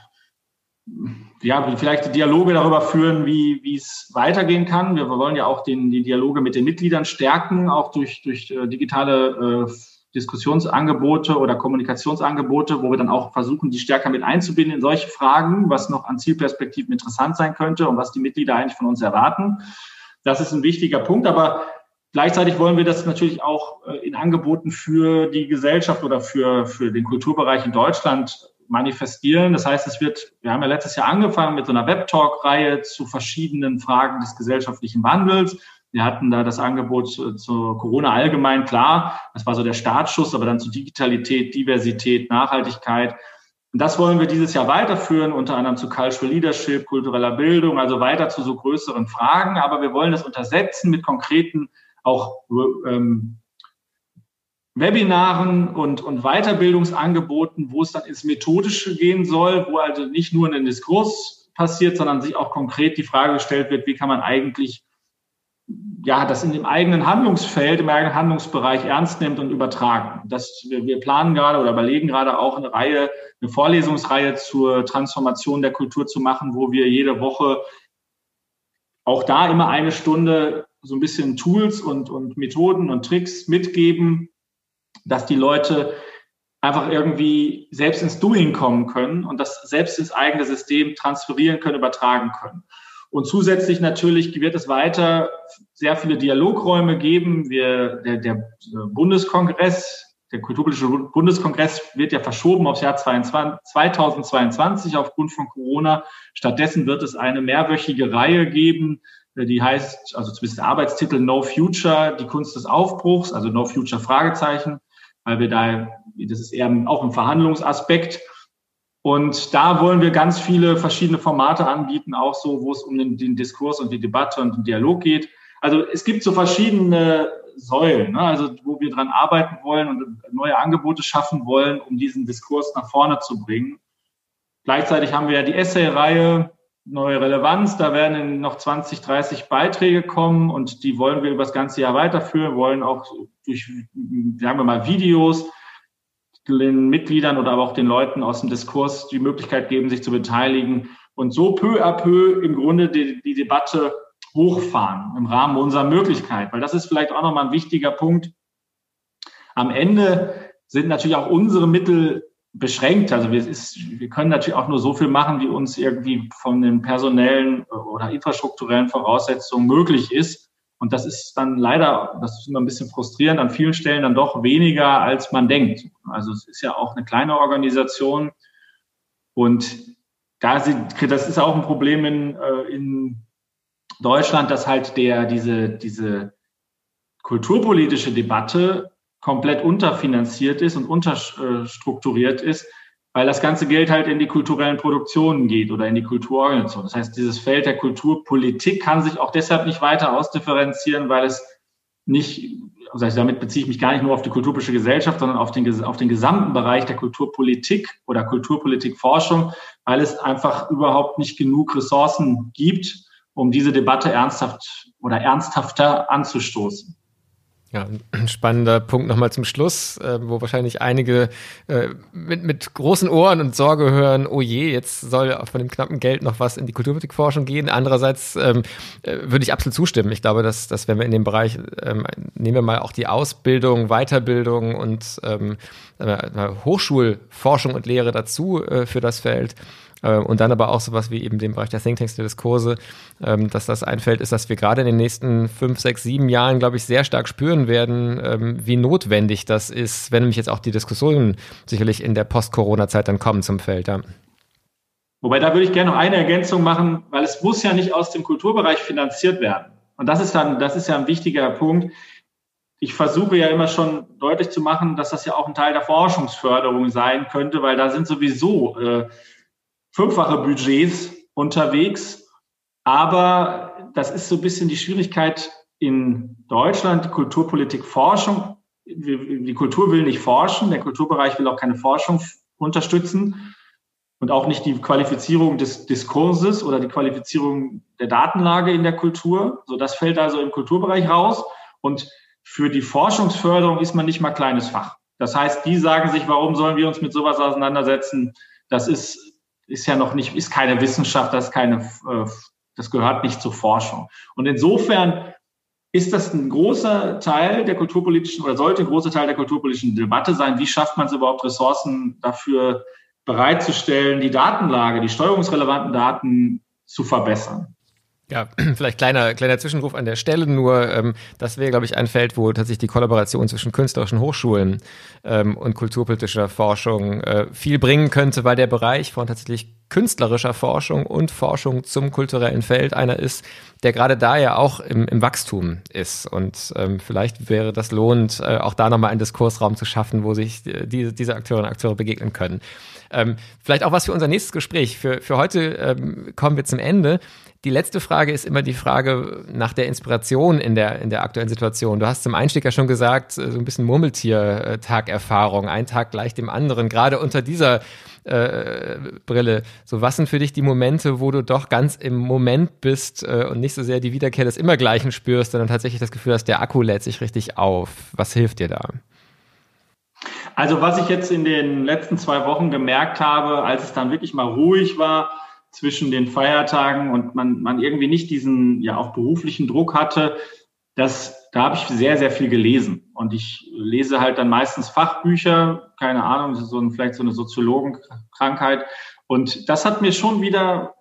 ja, vielleicht Dialoge darüber führen, wie, wie es weitergehen kann. Wir wollen ja auch den, die Dialoge mit den Mitgliedern stärken, auch durch, durch äh, digitale äh, Diskussionsangebote oder Kommunikationsangebote, wo wir dann auch versuchen, die stärker mit einzubinden in solche Fragen, was noch an Zielperspektiven interessant sein könnte und was die Mitglieder eigentlich von uns erwarten. Das ist ein wichtiger Punkt, aber Gleichzeitig wollen wir das natürlich auch äh, in Angeboten für die Gesellschaft oder für, für den Kulturbereich in Deutschland manifestieren. Das heißt, es wird, wir haben ja letztes Jahr angefangen mit so einer Webtalk-Reihe zu verschiedenen Fragen des gesellschaftlichen Wandels. Wir hatten da das Angebot zu, zu Corona allgemein, klar, das war so der Startschuss, aber dann zu Digitalität, Diversität, Nachhaltigkeit. Und das wollen wir dieses Jahr weiterführen, unter anderem zu Cultural Leadership, kultureller Bildung, also weiter zu so größeren Fragen. Aber wir wollen das untersetzen mit konkreten auch ähm, Webinaren und, und Weiterbildungsangeboten, wo es dann ins Methodische gehen soll, wo also nicht nur ein Diskurs passiert, sondern sich auch konkret die Frage gestellt wird, wie kann man eigentlich ja, das in dem eigenen Handlungsfeld, im eigenen Handlungsbereich ernst nimmt und übertragen. Das, wir, wir planen gerade oder überlegen gerade auch eine Reihe, eine Vorlesungsreihe zur Transformation der Kultur zu machen, wo wir jede Woche auch da immer eine Stunde so ein bisschen Tools und, und Methoden und Tricks mitgeben, dass die Leute einfach irgendwie selbst ins Doing kommen können und das selbst ins eigene System transferieren können, übertragen können. Und zusätzlich natürlich wird es weiter sehr viele Dialogräume geben. Wir, der, der Bundeskongress, der Kulturpolitische Bundeskongress wird ja verschoben aufs Jahr 2022 aufgrund von Corona. Stattdessen wird es eine mehrwöchige Reihe geben, die heißt, also zumindest der Arbeitstitel No Future, die Kunst des Aufbruchs, also No Future Fragezeichen weil wir da, das ist eher auch ein Verhandlungsaspekt. Und da wollen wir ganz viele verschiedene Formate anbieten, auch so, wo es um den, den Diskurs und die Debatte und den Dialog geht. Also es gibt so verschiedene Säulen, ne? also wo wir dran arbeiten wollen und neue Angebote schaffen wollen, um diesen Diskurs nach vorne zu bringen. Gleichzeitig haben wir ja die Essay-Reihe, neue Relevanz. Da werden noch 20, 30 Beiträge kommen und die wollen wir über das ganze Jahr weiterführen, wollen auch durch, sagen wir mal, Videos den Mitgliedern oder aber auch den Leuten aus dem Diskurs die Möglichkeit geben, sich zu beteiligen und so peu à peu im Grunde die, die Debatte hochfahren im Rahmen unserer Möglichkeit. Weil das ist vielleicht auch nochmal ein wichtiger Punkt. Am Ende sind natürlich auch unsere Mittel beschränkt. Also wir, ist, wir können natürlich auch nur so viel machen, wie uns irgendwie von den personellen oder infrastrukturellen Voraussetzungen möglich ist. Und das ist dann leider, das ist immer ein bisschen frustrierend, an vielen Stellen dann doch weniger, als man denkt. Also es ist ja auch eine kleine Organisation. Und da sind, das ist auch ein Problem in, äh, in Deutschland, dass halt der, diese, diese kulturpolitische Debatte komplett unterfinanziert ist und unterstrukturiert ist, weil das ganze Geld halt in die kulturellen Produktionen geht oder in die Kulturorganisation. Das heißt, dieses Feld der Kulturpolitik kann sich auch deshalb nicht weiter ausdifferenzieren, weil es nicht, also damit beziehe ich mich gar nicht nur auf die kulturpolitische Gesellschaft, sondern auf den, auf den gesamten Bereich der Kulturpolitik oder Kulturpolitikforschung, weil es einfach überhaupt nicht genug Ressourcen gibt, um diese Debatte ernsthaft oder ernsthafter anzustoßen. Ja, ein spannender Punkt nochmal zum Schluss, äh, wo wahrscheinlich einige äh, mit, mit großen Ohren und Sorge hören, oh je, jetzt soll von dem knappen Geld noch was in die Kulturpolitikforschung gehen. Andererseits ähm, äh, würde ich absolut zustimmen. Ich glaube, dass, dass wenn wir in dem Bereich, ähm, nehmen wir mal auch die Ausbildung, Weiterbildung und ähm, Hochschulforschung und Lehre dazu äh, für das Feld, und dann aber auch sowas wie eben den Bereich der Thinktanks, der Diskurse, ähm, dass das ein Feld ist, dass wir gerade in den nächsten fünf, sechs, sieben Jahren, glaube ich, sehr stark spüren werden, ähm, wie notwendig das ist, wenn nämlich jetzt auch die Diskussionen sicherlich in der Post-Corona-Zeit dann kommen zum Feld. Ja. Wobei da würde ich gerne noch eine Ergänzung machen, weil es muss ja nicht aus dem Kulturbereich finanziert werden. Und das ist dann, das ist ja ein wichtiger Punkt. Ich versuche ja immer schon deutlich zu machen, dass das ja auch ein Teil der Forschungsförderung sein könnte, weil da sind sowieso äh, fünffache Budgets unterwegs. Aber das ist so ein bisschen die Schwierigkeit in Deutschland, Kulturpolitik Forschung. Die Kultur will nicht forschen, der Kulturbereich will auch keine Forschung unterstützen und auch nicht die Qualifizierung des Diskurses oder die Qualifizierung der Datenlage in der Kultur. So, das fällt also im Kulturbereich raus. Und für die Forschungsförderung ist man nicht mal kleines Fach. Das heißt, die sagen sich, warum sollen wir uns mit sowas auseinandersetzen? Das ist ist ja noch nicht, ist keine Wissenschaft, das ist keine, äh, das gehört nicht zur Forschung. Und insofern ist das ein großer Teil der kulturpolitischen oder sollte ein großer Teil der kulturpolitischen Debatte sein. Wie schafft man es überhaupt, Ressourcen dafür bereitzustellen, die Datenlage, die steuerungsrelevanten Daten zu verbessern? Ja, vielleicht kleiner, kleiner Zwischenruf an der Stelle nur. Ähm, das wäre, glaube ich, ein Feld, wo tatsächlich die Kollaboration zwischen künstlerischen Hochschulen ähm, und kulturpolitischer Forschung äh, viel bringen könnte, weil der Bereich von tatsächlich künstlerischer Forschung und Forschung zum kulturellen Feld einer ist, der gerade da ja auch im, im Wachstum ist. Und ähm, vielleicht wäre das lohnend, äh, auch da nochmal einen Diskursraum zu schaffen, wo sich äh, die, diese Akteure und Akteure begegnen können. Ähm, vielleicht auch was für unser nächstes Gespräch. Für, für heute ähm, kommen wir zum Ende. Die letzte Frage ist immer die Frage nach der Inspiration in der, in der aktuellen Situation. Du hast zum Einstieg ja schon gesagt, äh, so ein bisschen Murmeltier-Tagerfahrung, ein Tag gleich dem anderen, gerade unter dieser Brille. So, was sind für dich die Momente, wo du doch ganz im Moment bist äh, und nicht so sehr die Wiederkehr des Immergleichen spürst, sondern tatsächlich das Gefühl hast, der Akku lädt sich richtig auf? Was hilft dir da? Also was ich jetzt in den letzten zwei Wochen gemerkt habe, als es dann wirklich mal ruhig war zwischen den Feiertagen und man, man irgendwie nicht diesen ja auch beruflichen Druck hatte, das, da habe ich sehr, sehr viel gelesen. Und ich lese halt dann meistens Fachbücher, keine Ahnung, so ein, vielleicht so eine Soziologenkrankheit. Und das hat mir schon wieder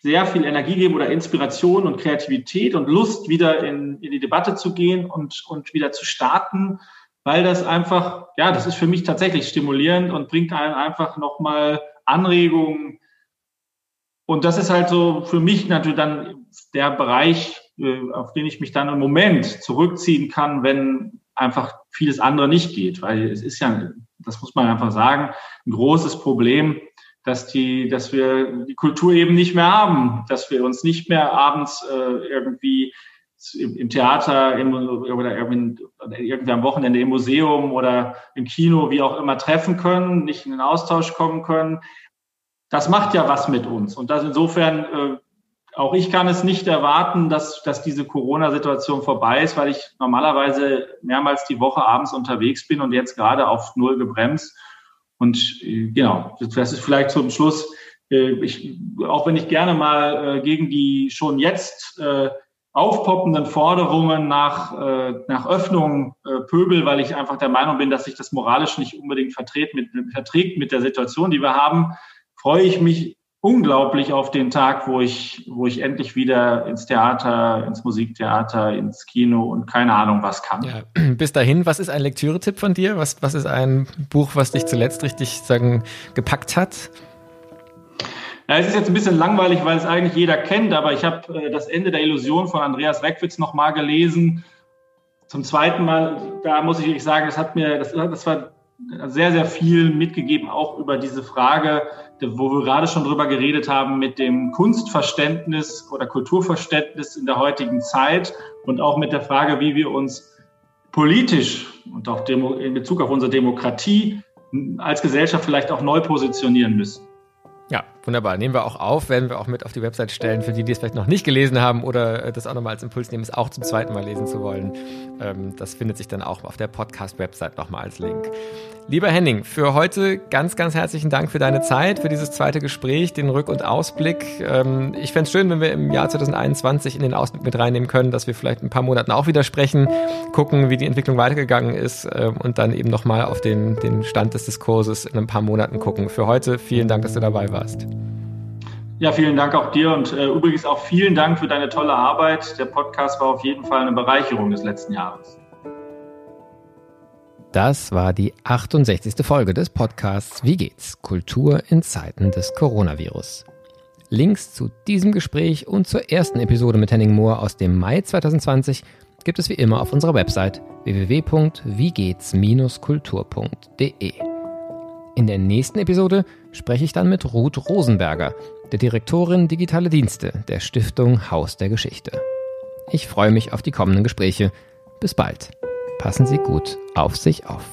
sehr viel Energie gegeben oder Inspiration und Kreativität und Lust, wieder in, in die Debatte zu gehen und, und wieder zu starten weil das einfach, ja, das ist für mich tatsächlich stimulierend und bringt einen einfach nochmal Anregungen. Und das ist halt so für mich natürlich dann der Bereich, auf den ich mich dann im Moment zurückziehen kann, wenn einfach vieles andere nicht geht, weil es ist ja, das muss man einfach sagen, ein großes Problem, dass die, dass wir die Kultur eben nicht mehr haben, dass wir uns nicht mehr abends äh, irgendwie im Theater im, oder irgendwie am Wochenende im Museum oder im Kino, wie auch immer, treffen können, nicht in den Austausch kommen können. Das macht ja was mit uns. Und das insofern, äh, auch ich kann es nicht erwarten, dass, dass diese Corona-Situation vorbei ist, weil ich normalerweise mehrmals die Woche abends unterwegs bin und jetzt gerade auf Null gebremst. Und äh, genau, das ist vielleicht zum Schluss, äh, ich, auch wenn ich gerne mal äh, gegen die schon jetzt aufpoppenden Forderungen nach, nach Öffnung pöbel, weil ich einfach der Meinung bin, dass sich das moralisch nicht unbedingt verträgt mit, verträgt mit der Situation, die wir haben, freue ich mich unglaublich auf den Tag, wo ich, wo ich endlich wieder ins Theater, ins Musiktheater, ins Kino und keine Ahnung was kann. Ja, bis dahin, was ist ein Lektüretipp von dir? Was, was ist ein Buch, was dich zuletzt richtig sagen, gepackt hat? Ja, es ist jetzt ein bisschen langweilig, weil es eigentlich jeder kennt, aber ich habe äh, das Ende der Illusion von Andreas Reckwitz nochmal gelesen. Zum zweiten Mal, da muss ich sagen, das hat mir, das, das war sehr, sehr viel mitgegeben, auch über diese Frage, wo wir gerade schon drüber geredet haben, mit dem Kunstverständnis oder Kulturverständnis in der heutigen Zeit und auch mit der Frage, wie wir uns politisch und auch in Bezug auf unsere Demokratie als Gesellschaft vielleicht auch neu positionieren müssen. Wunderbar. Nehmen wir auch auf, werden wir auch mit auf die Website stellen, für die, die es vielleicht noch nicht gelesen haben oder äh, das auch nochmal als Impuls nehmen, es auch zum zweiten Mal lesen zu wollen. Ähm, das findet sich dann auch auf der Podcast-Website nochmal als Link. Lieber Henning, für heute ganz, ganz herzlichen Dank für deine Zeit, für dieses zweite Gespräch, den Rück- und Ausblick. Ähm, ich fände es schön, wenn wir im Jahr 2021 in den Ausblick mit reinnehmen können, dass wir vielleicht ein paar Monaten auch wieder sprechen, gucken, wie die Entwicklung weitergegangen ist ähm, und dann eben nochmal auf den, den Stand des Diskurses in ein paar Monaten gucken. Für heute vielen Dank, dass du dabei warst. Ja, vielen Dank auch dir und äh, übrigens auch vielen Dank für deine tolle Arbeit. Der Podcast war auf jeden Fall eine Bereicherung des letzten Jahres. Das war die 68. Folge des Podcasts Wie geht's? Kultur in Zeiten des Coronavirus. Links zu diesem Gespräch und zur ersten Episode mit Henning Mohr aus dem Mai 2020 gibt es wie immer auf unserer Website www.wiegehts-kultur.de. In der nächsten Episode spreche ich dann mit Ruth Rosenberger, der Direktorin Digitale Dienste der Stiftung Haus der Geschichte. Ich freue mich auf die kommenden Gespräche. Bis bald. Passen Sie gut auf sich auf.